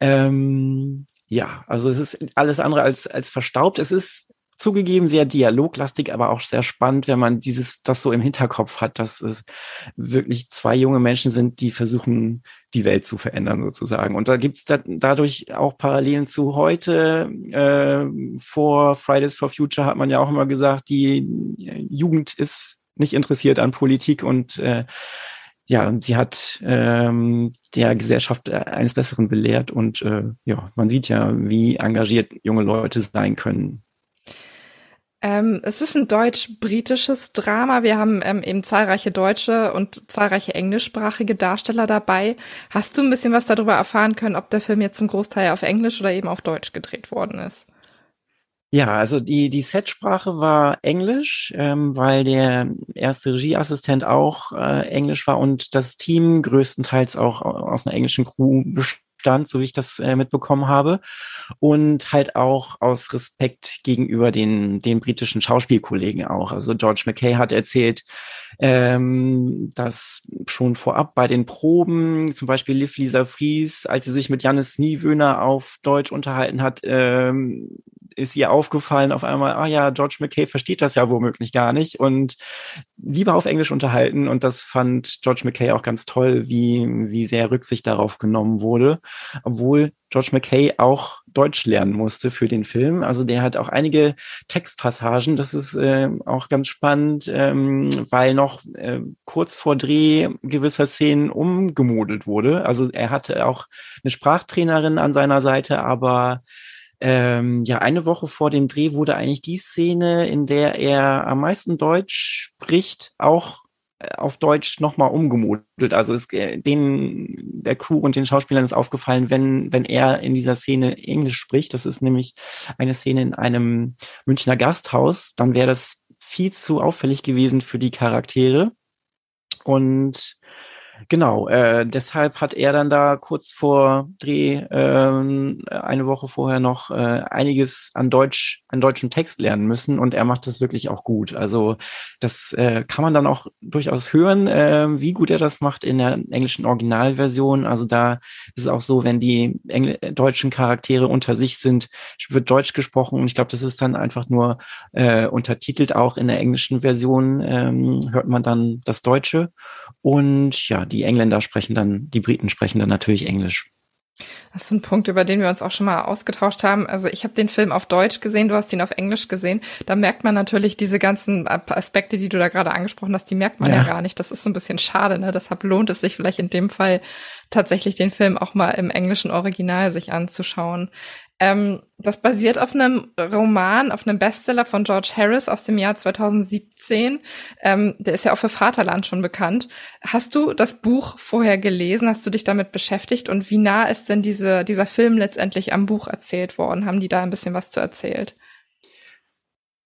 Ähm, ja, also es ist alles andere als, als verstaubt. Es ist zugegeben sehr dialoglastig, aber auch sehr spannend, wenn man dieses, das so im Hinterkopf hat, dass es wirklich zwei junge Menschen sind, die versuchen, die Welt zu verändern sozusagen. Und da gibt's da, dadurch auch Parallelen zu heute. Äh, vor Fridays for Future hat man ja auch immer gesagt, die Jugend ist nicht interessiert an Politik und äh, ja, sie hat ähm, der Gesellschaft eines Besseren belehrt und äh, ja, man sieht ja, wie engagiert junge Leute sein können. Ähm, es ist ein deutsch-britisches Drama. Wir haben ähm, eben zahlreiche deutsche und zahlreiche englischsprachige Darsteller dabei. Hast du ein bisschen was darüber erfahren können, ob der Film jetzt zum Großteil auf Englisch oder eben auf Deutsch gedreht worden ist? Ja, also die, die Setsprache war Englisch, ähm, weil der erste Regieassistent auch äh, Englisch war und das Team größtenteils auch aus einer englischen Crew bestand Abstand, so wie ich das äh, mitbekommen habe. Und halt auch aus Respekt gegenüber den, den britischen Schauspielkollegen auch. Also George McKay hat erzählt, ähm, dass schon vorab bei den Proben, zum Beispiel Liv Lisa Fries, als sie sich mit Janis Niewöhner auf Deutsch unterhalten hat, ähm, ist ihr aufgefallen auf einmal, ah ja, George McKay versteht das ja womöglich gar nicht und lieber auf Englisch unterhalten. Und das fand George McKay auch ganz toll, wie, wie sehr Rücksicht darauf genommen wurde, obwohl George McKay auch Deutsch lernen musste für den Film. Also der hat auch einige Textpassagen. Das ist äh, auch ganz spannend, ähm, weil noch äh, kurz vor Dreh gewisser Szenen umgemodelt wurde. Also er hatte auch eine Sprachtrainerin an seiner Seite, aber ähm, ja, eine Woche vor dem Dreh wurde eigentlich die Szene, in der er am meisten Deutsch spricht, auch äh, auf Deutsch nochmal umgemodelt. Also ist äh, den der Crew und den Schauspielern ist aufgefallen, wenn wenn er in dieser Szene Englisch spricht. Das ist nämlich eine Szene in einem Münchner Gasthaus. Dann wäre das viel zu auffällig gewesen für die Charaktere. Und Genau, äh, deshalb hat er dann da kurz vor Dreh ähm, eine Woche vorher noch äh, einiges an Deutsch, an deutschen Text lernen müssen und er macht das wirklich auch gut. Also das äh, kann man dann auch durchaus hören, äh, wie gut er das macht in der englischen Originalversion. Also da ist es auch so, wenn die Engl deutschen Charaktere unter sich sind, wird Deutsch gesprochen und ich glaube, das ist dann einfach nur äh, untertitelt. Auch in der englischen Version ähm, hört man dann das Deutsche und ja, die Engländer sprechen dann, die Briten sprechen dann natürlich Englisch. Das ist ein Punkt, über den wir uns auch schon mal ausgetauscht haben. Also ich habe den Film auf Deutsch gesehen, du hast ihn auf Englisch gesehen. Da merkt man natürlich diese ganzen Aspekte, die du da gerade angesprochen hast, die merkt man ja. ja, gar nicht. Das ist so ein bisschen schade. Ne? Deshalb lohnt es sich vielleicht in dem Fall tatsächlich den Film auch mal im englischen Original sich anzuschauen. Ähm, das basiert auf einem Roman, auf einem Bestseller von George Harris aus dem Jahr 2017. Ähm, der ist ja auch für Vaterland schon bekannt. Hast du das Buch vorher gelesen? Hast du dich damit beschäftigt? Und wie nah ist denn diese, dieser Film letztendlich am Buch erzählt worden? Haben die da ein bisschen was zu erzählt?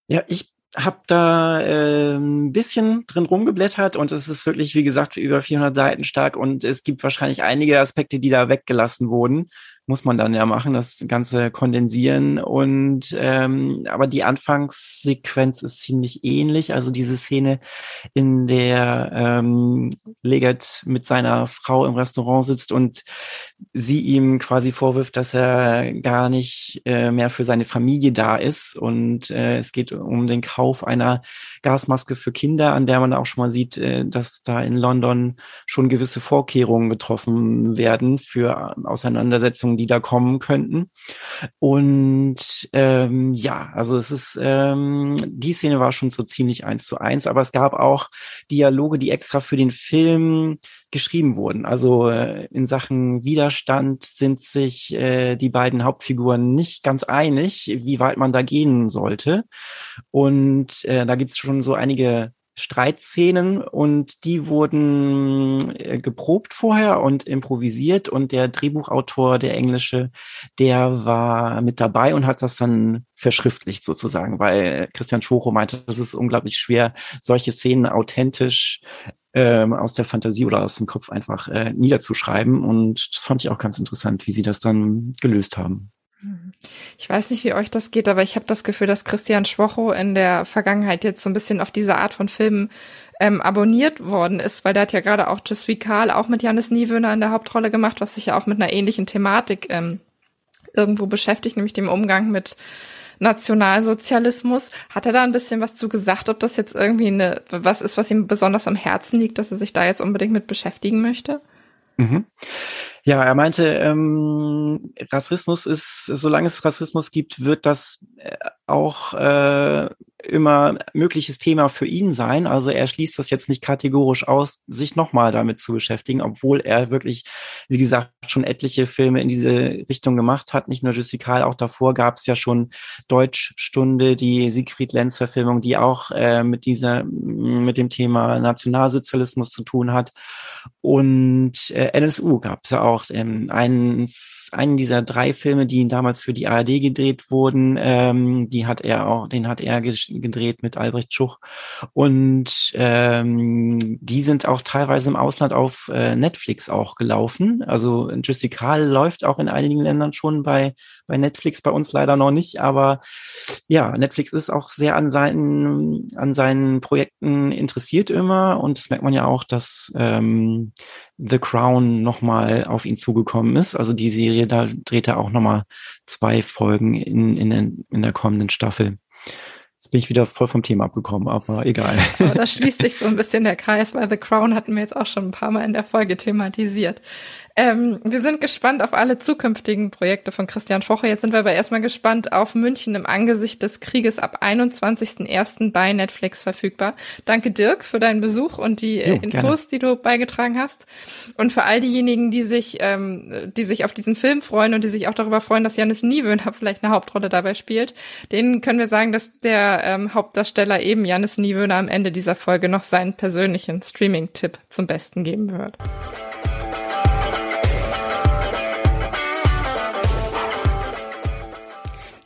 Ja, ich habe da äh, ein bisschen drin rumgeblättert und es ist wirklich, wie gesagt, über 400 Seiten stark und es gibt wahrscheinlich einige Aspekte, die da weggelassen wurden muss man dann ja machen, das Ganze kondensieren. Und ähm, aber die Anfangssequenz ist ziemlich ähnlich. Also diese Szene, in der ähm, Leggett mit seiner Frau im Restaurant sitzt und sie ihm quasi vorwirft, dass er gar nicht äh, mehr für seine Familie da ist. Und äh, es geht um den Kauf einer Gasmaske für Kinder, an der man auch schon mal sieht, äh, dass da in London schon gewisse Vorkehrungen getroffen werden für Auseinandersetzungen, die da kommen könnten. Und ähm, ja, also es ist, ähm, die Szene war schon so ziemlich eins zu eins, aber es gab auch Dialoge, die extra für den Film geschrieben wurden. Also äh, in Sachen Widerstand sind sich äh, die beiden Hauptfiguren nicht ganz einig, wie weit man da gehen sollte. Und äh, da gibt es schon so einige Streitszenen und die wurden äh, geprobt vorher und improvisiert und der Drehbuchautor, der englische, der war mit dabei und hat das dann verschriftlicht sozusagen, weil Christian Schwocho meinte, das ist unglaublich schwer, solche Szenen authentisch ähm, aus der Fantasie oder aus dem Kopf einfach äh, niederzuschreiben und das fand ich auch ganz interessant, wie sie das dann gelöst haben. Ich weiß nicht, wie euch das geht, aber ich habe das Gefühl, dass Christian Schwocho in der Vergangenheit jetzt so ein bisschen auf diese Art von Filmen ähm, abonniert worden ist, weil der hat ja gerade auch Je suis Karl auch mit Janis Niewöhner in der Hauptrolle gemacht, was sich ja auch mit einer ähnlichen Thematik ähm, irgendwo beschäftigt, nämlich dem Umgang mit Nationalsozialismus. Hat er da ein bisschen was zu gesagt, ob das jetzt irgendwie eine, was ist, was ihm besonders am Herzen liegt, dass er sich da jetzt unbedingt mit beschäftigen möchte? Mhm. Ja, er meinte, ähm, Rassismus ist, solange es Rassismus gibt, wird das äh, auch äh, immer mögliches Thema für ihn sein. Also er schließt das jetzt nicht kategorisch aus, sich nochmal damit zu beschäftigen, obwohl er wirklich, wie gesagt, schon etliche Filme in diese Richtung gemacht hat. Nicht nur Jussikal, auch davor gab es ja schon Deutschstunde, die Siegfried Lenz-Verfilmung, die auch äh, mit dieser, mit dem Thema Nationalsozialismus zu tun hat. Und äh, NSU gab es ja auch ähm, einen einen dieser drei Filme, die damals für die ARD gedreht wurden, ähm, die hat er auch, den hat er gedreht mit Albrecht Schuch. Und ähm, die sind auch teilweise im Ausland auf äh, Netflix auch gelaufen. Also Justikal läuft auch in einigen Ländern schon bei, bei Netflix, bei uns leider noch nicht. Aber ja, Netflix ist auch sehr an seinen, an seinen Projekten interessiert immer. Und das merkt man ja auch, dass ähm, The Crown nochmal auf ihn zugekommen ist. Also die Serie, da dreht er auch nochmal zwei Folgen in, in, in der kommenden Staffel. Jetzt bin ich wieder voll vom Thema abgekommen, aber egal. Aber da schließt sich so ein bisschen der Kreis, weil The Crown hatten wir jetzt auch schon ein paar Mal in der Folge thematisiert. Ähm, wir sind gespannt auf alle zukünftigen Projekte von Christian Foche. Jetzt sind wir aber erstmal gespannt auf München im Angesicht des Krieges ab 21.01. bei Netflix verfügbar. Danke Dirk für deinen Besuch und die äh, jo, Infos, gerne. die du beigetragen hast. Und für all diejenigen, die sich, ähm, die sich auf diesen Film freuen und die sich auch darüber freuen, dass Janis Niewöhner vielleicht eine Hauptrolle dabei spielt, denen können wir sagen, dass der ähm, Hauptdarsteller eben Janis Niewöhner am Ende dieser Folge noch seinen persönlichen Streaming-Tipp zum Besten geben wird.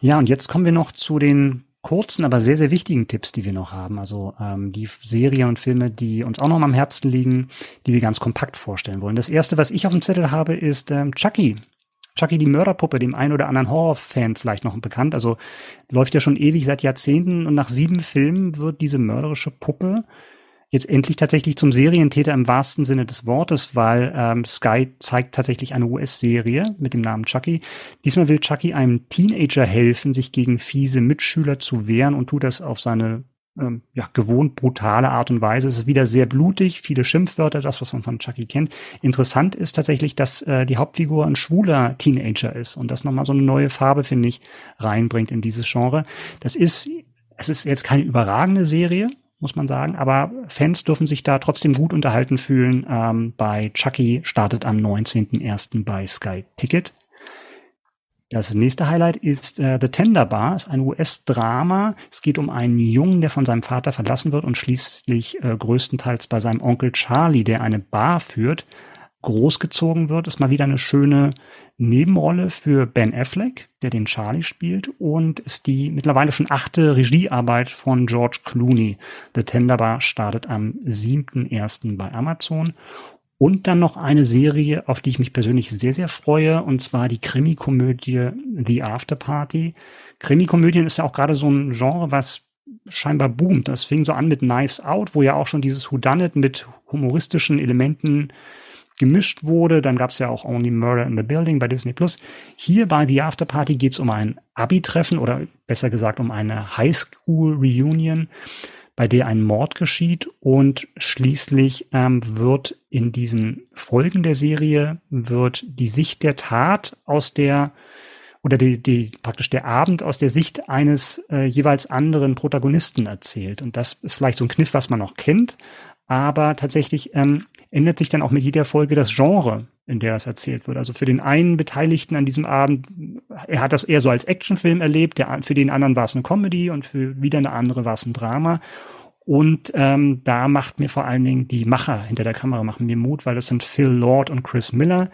Ja, und jetzt kommen wir noch zu den kurzen, aber sehr, sehr wichtigen Tipps, die wir noch haben. Also ähm, die Serien und Filme, die uns auch noch am Herzen liegen, die wir ganz kompakt vorstellen wollen. Das erste, was ich auf dem Zettel habe, ist ähm, Chucky. Chucky die Mörderpuppe, dem einen oder anderen Horrorfan vielleicht noch bekannt. Also läuft ja schon ewig seit Jahrzehnten und nach sieben Filmen wird diese mörderische Puppe jetzt endlich tatsächlich zum Serientäter im wahrsten Sinne des Wortes, weil ähm, Sky zeigt tatsächlich eine US-Serie mit dem Namen Chucky. Diesmal will Chucky einem Teenager helfen, sich gegen fiese Mitschüler zu wehren und tut das auf seine ähm, ja, gewohnt brutale Art und Weise. Es ist wieder sehr blutig, viele Schimpfwörter, das, was man von Chucky kennt. Interessant ist tatsächlich, dass äh, die Hauptfigur ein schwuler Teenager ist und das nochmal so eine neue Farbe, finde ich, reinbringt in dieses Genre. Das ist, es ist jetzt keine überragende Serie, muss man sagen. Aber Fans dürfen sich da trotzdem gut unterhalten fühlen. Ähm, bei Chucky startet am 19.01. bei Sky Ticket. Das nächste Highlight ist äh, The Tender Bar, ist ein US-Drama. Es geht um einen Jungen, der von seinem Vater verlassen wird und schließlich äh, größtenteils bei seinem Onkel Charlie, der eine Bar führt, großgezogen wird. Ist mal wieder eine schöne Nebenrolle für Ben Affleck, der den Charlie spielt, und ist die mittlerweile schon achte Regiearbeit von George Clooney. The Tender Bar startet am 7.1. bei Amazon. Und dann noch eine Serie, auf die ich mich persönlich sehr, sehr freue, und zwar die Krimi-Komödie The After Party. Krimi-Komödien ist ja auch gerade so ein Genre, was scheinbar boomt. Das fing so an mit Knives Out, wo ja auch schon dieses Whodunit mit humoristischen Elementen gemischt wurde. Dann gab es ja auch Only Murder in the Building bei Disney Plus. Hier bei The After Party geht es um ein Abi-Treffen oder besser gesagt um eine Highschool-Reunion, bei der ein Mord geschieht und schließlich ähm, wird in diesen Folgen der Serie wird die Sicht der Tat aus der oder die, die praktisch der Abend aus der Sicht eines äh, jeweils anderen Protagonisten erzählt. Und das ist vielleicht so ein Kniff, was man noch kennt, aber tatsächlich ähm, ändert sich dann auch mit jeder Folge das Genre, in der das erzählt wird. Also für den einen Beteiligten an diesem Abend, er hat das eher so als Actionfilm erlebt, der, für den anderen war es eine Comedy und für wieder eine andere war es ein Drama. Und ähm, da macht mir vor allen Dingen die Macher hinter der Kamera machen mir Mut, weil das sind Phil Lord und Chris Miller.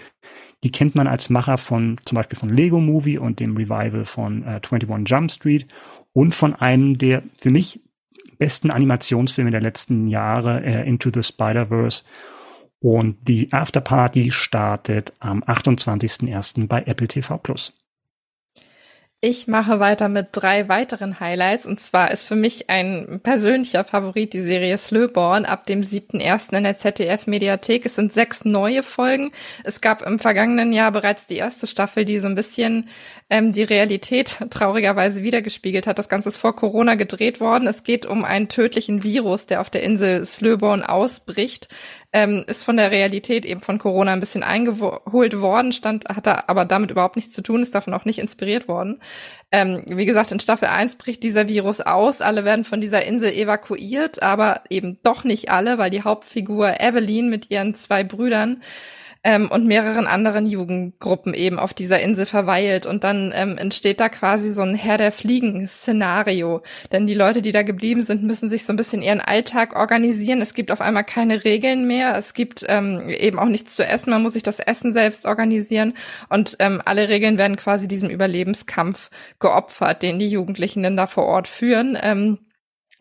Die kennt man als Macher von zum Beispiel von Lego Movie und dem Revival von äh, 21 Jump Street und von einem der für mich besten Animationsfilme der letzten Jahre, äh, Into the Spider-Verse und die Afterparty startet am 28.01. bei Apple TV Plus. Ich mache weiter mit drei weiteren Highlights. Und zwar ist für mich ein persönlicher Favorit die Serie Slowborn ab dem 7.1. in der ZDF-Mediathek. Es sind sechs neue Folgen. Es gab im vergangenen Jahr bereits die erste Staffel, die so ein bisschen ähm, die Realität traurigerweise wiedergespiegelt hat. Das Ganze ist vor Corona gedreht worden. Es geht um einen tödlichen Virus, der auf der Insel Slowborn ausbricht ähm, ist von der Realität eben von Corona ein bisschen eingeholt worden, stand, hat er aber damit überhaupt nichts zu tun, ist davon auch nicht inspiriert worden. Ähm, wie gesagt, in Staffel 1 bricht dieser Virus aus, alle werden von dieser Insel evakuiert, aber eben doch nicht alle, weil die Hauptfigur Evelyn mit ihren zwei Brüdern ähm, und mehreren anderen Jugendgruppen eben auf dieser Insel verweilt. Und dann ähm, entsteht da quasi so ein Herr der Fliegen-Szenario. Denn die Leute, die da geblieben sind, müssen sich so ein bisschen ihren Alltag organisieren. Es gibt auf einmal keine Regeln mehr. Es gibt ähm, eben auch nichts zu essen. Man muss sich das Essen selbst organisieren. Und ähm, alle Regeln werden quasi diesem Überlebenskampf geopfert, den die Jugendlichen dann da vor Ort führen. Ähm,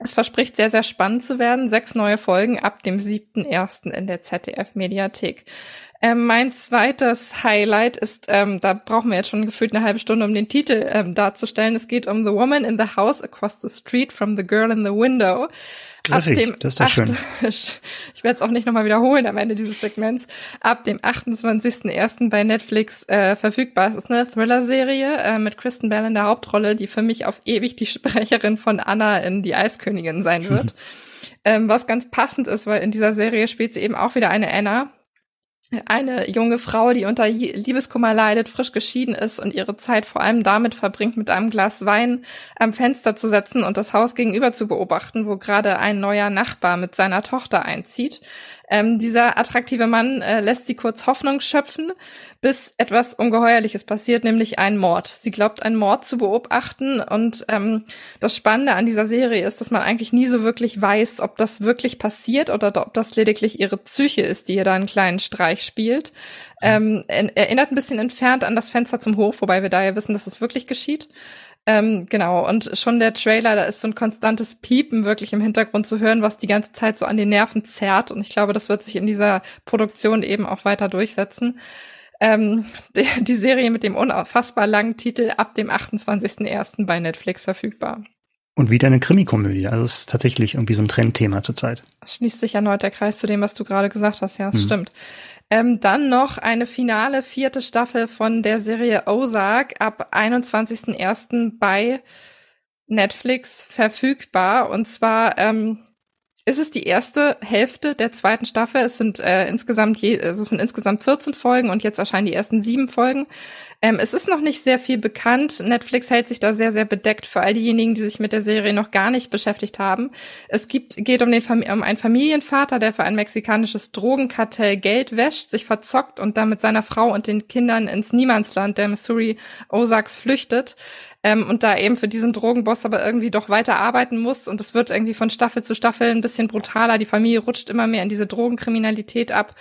es verspricht sehr, sehr spannend zu werden. Sechs neue Folgen ab dem 7.1. in der ZDF-Mediathek. Ähm, mein zweites Highlight ist, ähm, da brauchen wir jetzt schon gefühlt eine halbe Stunde, um den Titel ähm, darzustellen. Es geht um The Woman in the House Across the Street from the Girl in the Window. Griffig, ab dem das ist doch schön. ich werde es auch nicht nochmal wiederholen am Ende dieses Segments. Ab dem 28.01. bei Netflix äh, verfügbar. Es ist eine Thriller-Serie äh, mit Kristen Bell in der Hauptrolle, die für mich auf ewig die Sprecherin von Anna in Die Eiskönigin sein wird. ähm, was ganz passend ist, weil in dieser Serie spielt sie eben auch wieder eine Anna, eine junge Frau, die unter Liebeskummer leidet, frisch geschieden ist und ihre Zeit vor allem damit verbringt, mit einem Glas Wein am Fenster zu setzen und das Haus gegenüber zu beobachten, wo gerade ein neuer Nachbar mit seiner Tochter einzieht. Ähm, dieser attraktive Mann äh, lässt sie kurz Hoffnung schöpfen, bis etwas Ungeheuerliches passiert, nämlich ein Mord. Sie glaubt, einen Mord zu beobachten und ähm, das Spannende an dieser Serie ist, dass man eigentlich nie so wirklich weiß, ob das wirklich passiert oder ob das lediglich ihre Psyche ist, die ihr da einen kleinen Streich spielt. Ähm, erinnert ein bisschen entfernt an das Fenster zum Hof, wobei wir da ja wissen, dass es das wirklich geschieht. Ähm, genau, und schon der Trailer, da ist so ein konstantes Piepen wirklich im Hintergrund zu hören, was die ganze Zeit so an den Nerven zerrt. Und ich glaube, das wird sich in dieser Produktion eben auch weiter durchsetzen. Ähm, die, die Serie mit dem unfassbar langen Titel ab dem 28.01. bei Netflix verfügbar. Und wieder eine Krimikomödie. Also es ist tatsächlich irgendwie so ein Trendthema zurzeit. Schließt sich erneut der Kreis zu dem, was du gerade gesagt hast. Ja, das mhm. stimmt. Ähm, dann noch eine finale vierte Staffel von der Serie Ozark ab 21.01. bei Netflix verfügbar. Und zwar ähm, ist es die erste Hälfte der zweiten Staffel. Es sind äh, insgesamt je, es sind insgesamt 14 Folgen und jetzt erscheinen die ersten sieben Folgen. Ähm, es ist noch nicht sehr viel bekannt. Netflix hält sich da sehr, sehr bedeckt für all diejenigen, die sich mit der Serie noch gar nicht beschäftigt haben. Es gibt, geht um, den um einen Familienvater, der für ein mexikanisches Drogenkartell Geld wäscht, sich verzockt und dann mit seiner Frau und den Kindern ins Niemandsland der Missouri Ozarks flüchtet. Ähm, und da eben für diesen Drogenboss aber irgendwie doch weiter arbeiten muss und es wird irgendwie von Staffel zu Staffel ein bisschen brutaler. Die Familie rutscht immer mehr in diese Drogenkriminalität ab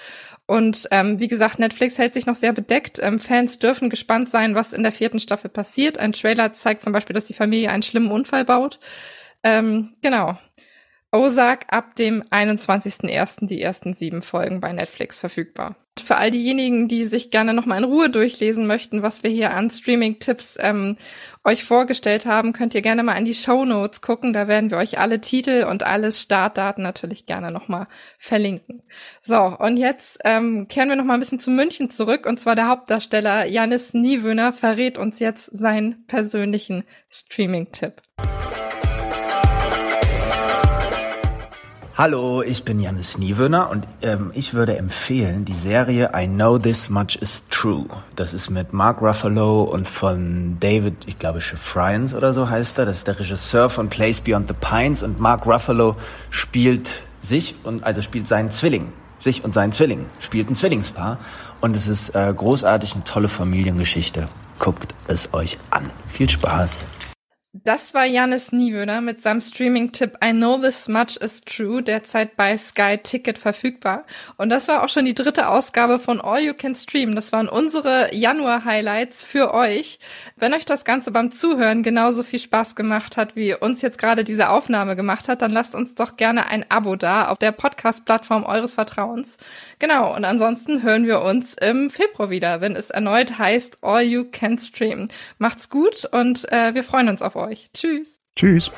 und ähm, wie gesagt, Netflix hält sich noch sehr bedeckt. Ähm, Fans dürfen gespannt sein, was in der vierten Staffel passiert. Ein Trailer zeigt zum Beispiel, dass die Familie einen schlimmen Unfall baut. Ähm, genau. Ozark ab dem 21.01. die ersten sieben Folgen bei Netflix verfügbar. Für all diejenigen, die sich gerne nochmal in Ruhe durchlesen möchten, was wir hier an Streaming-Tipps ähm, euch vorgestellt haben, könnt ihr gerne mal in die Show Notes gucken. Da werden wir euch alle Titel und alle Startdaten natürlich gerne nochmal verlinken. So, und jetzt ähm, kehren wir nochmal ein bisschen zu München zurück. Und zwar der Hauptdarsteller Janis Niewöhner verrät uns jetzt seinen persönlichen Streaming-Tipp. Hallo, ich bin Janis Niewöhner und ähm, ich würde empfehlen die Serie I Know This Much Is True. Das ist mit Mark Ruffalo und von David, ich glaube Friends oder so heißt er. Das ist der Regisseur von Place Beyond the Pines und Mark Ruffalo spielt sich und also spielt seinen Zwilling. Sich und seinen Zwilling. Spielt ein Zwillingspaar und es ist äh, großartig eine tolle Familiengeschichte. Guckt es euch an. Viel Spaß. Das war Janis Niewöhner mit seinem Streaming-Tipp I Know This Much Is True, derzeit bei Sky Ticket verfügbar. Und das war auch schon die dritte Ausgabe von All You Can Stream. Das waren unsere Januar-Highlights für euch. Wenn euch das Ganze beim Zuhören genauso viel Spaß gemacht hat, wie uns jetzt gerade diese Aufnahme gemacht hat, dann lasst uns doch gerne ein Abo da auf der Podcast-Plattform eures Vertrauens. Genau, und ansonsten hören wir uns im Februar wieder, wenn es erneut heißt All You Can Stream. Macht's gut und äh, wir freuen uns euch. Tschüss. Tschüss.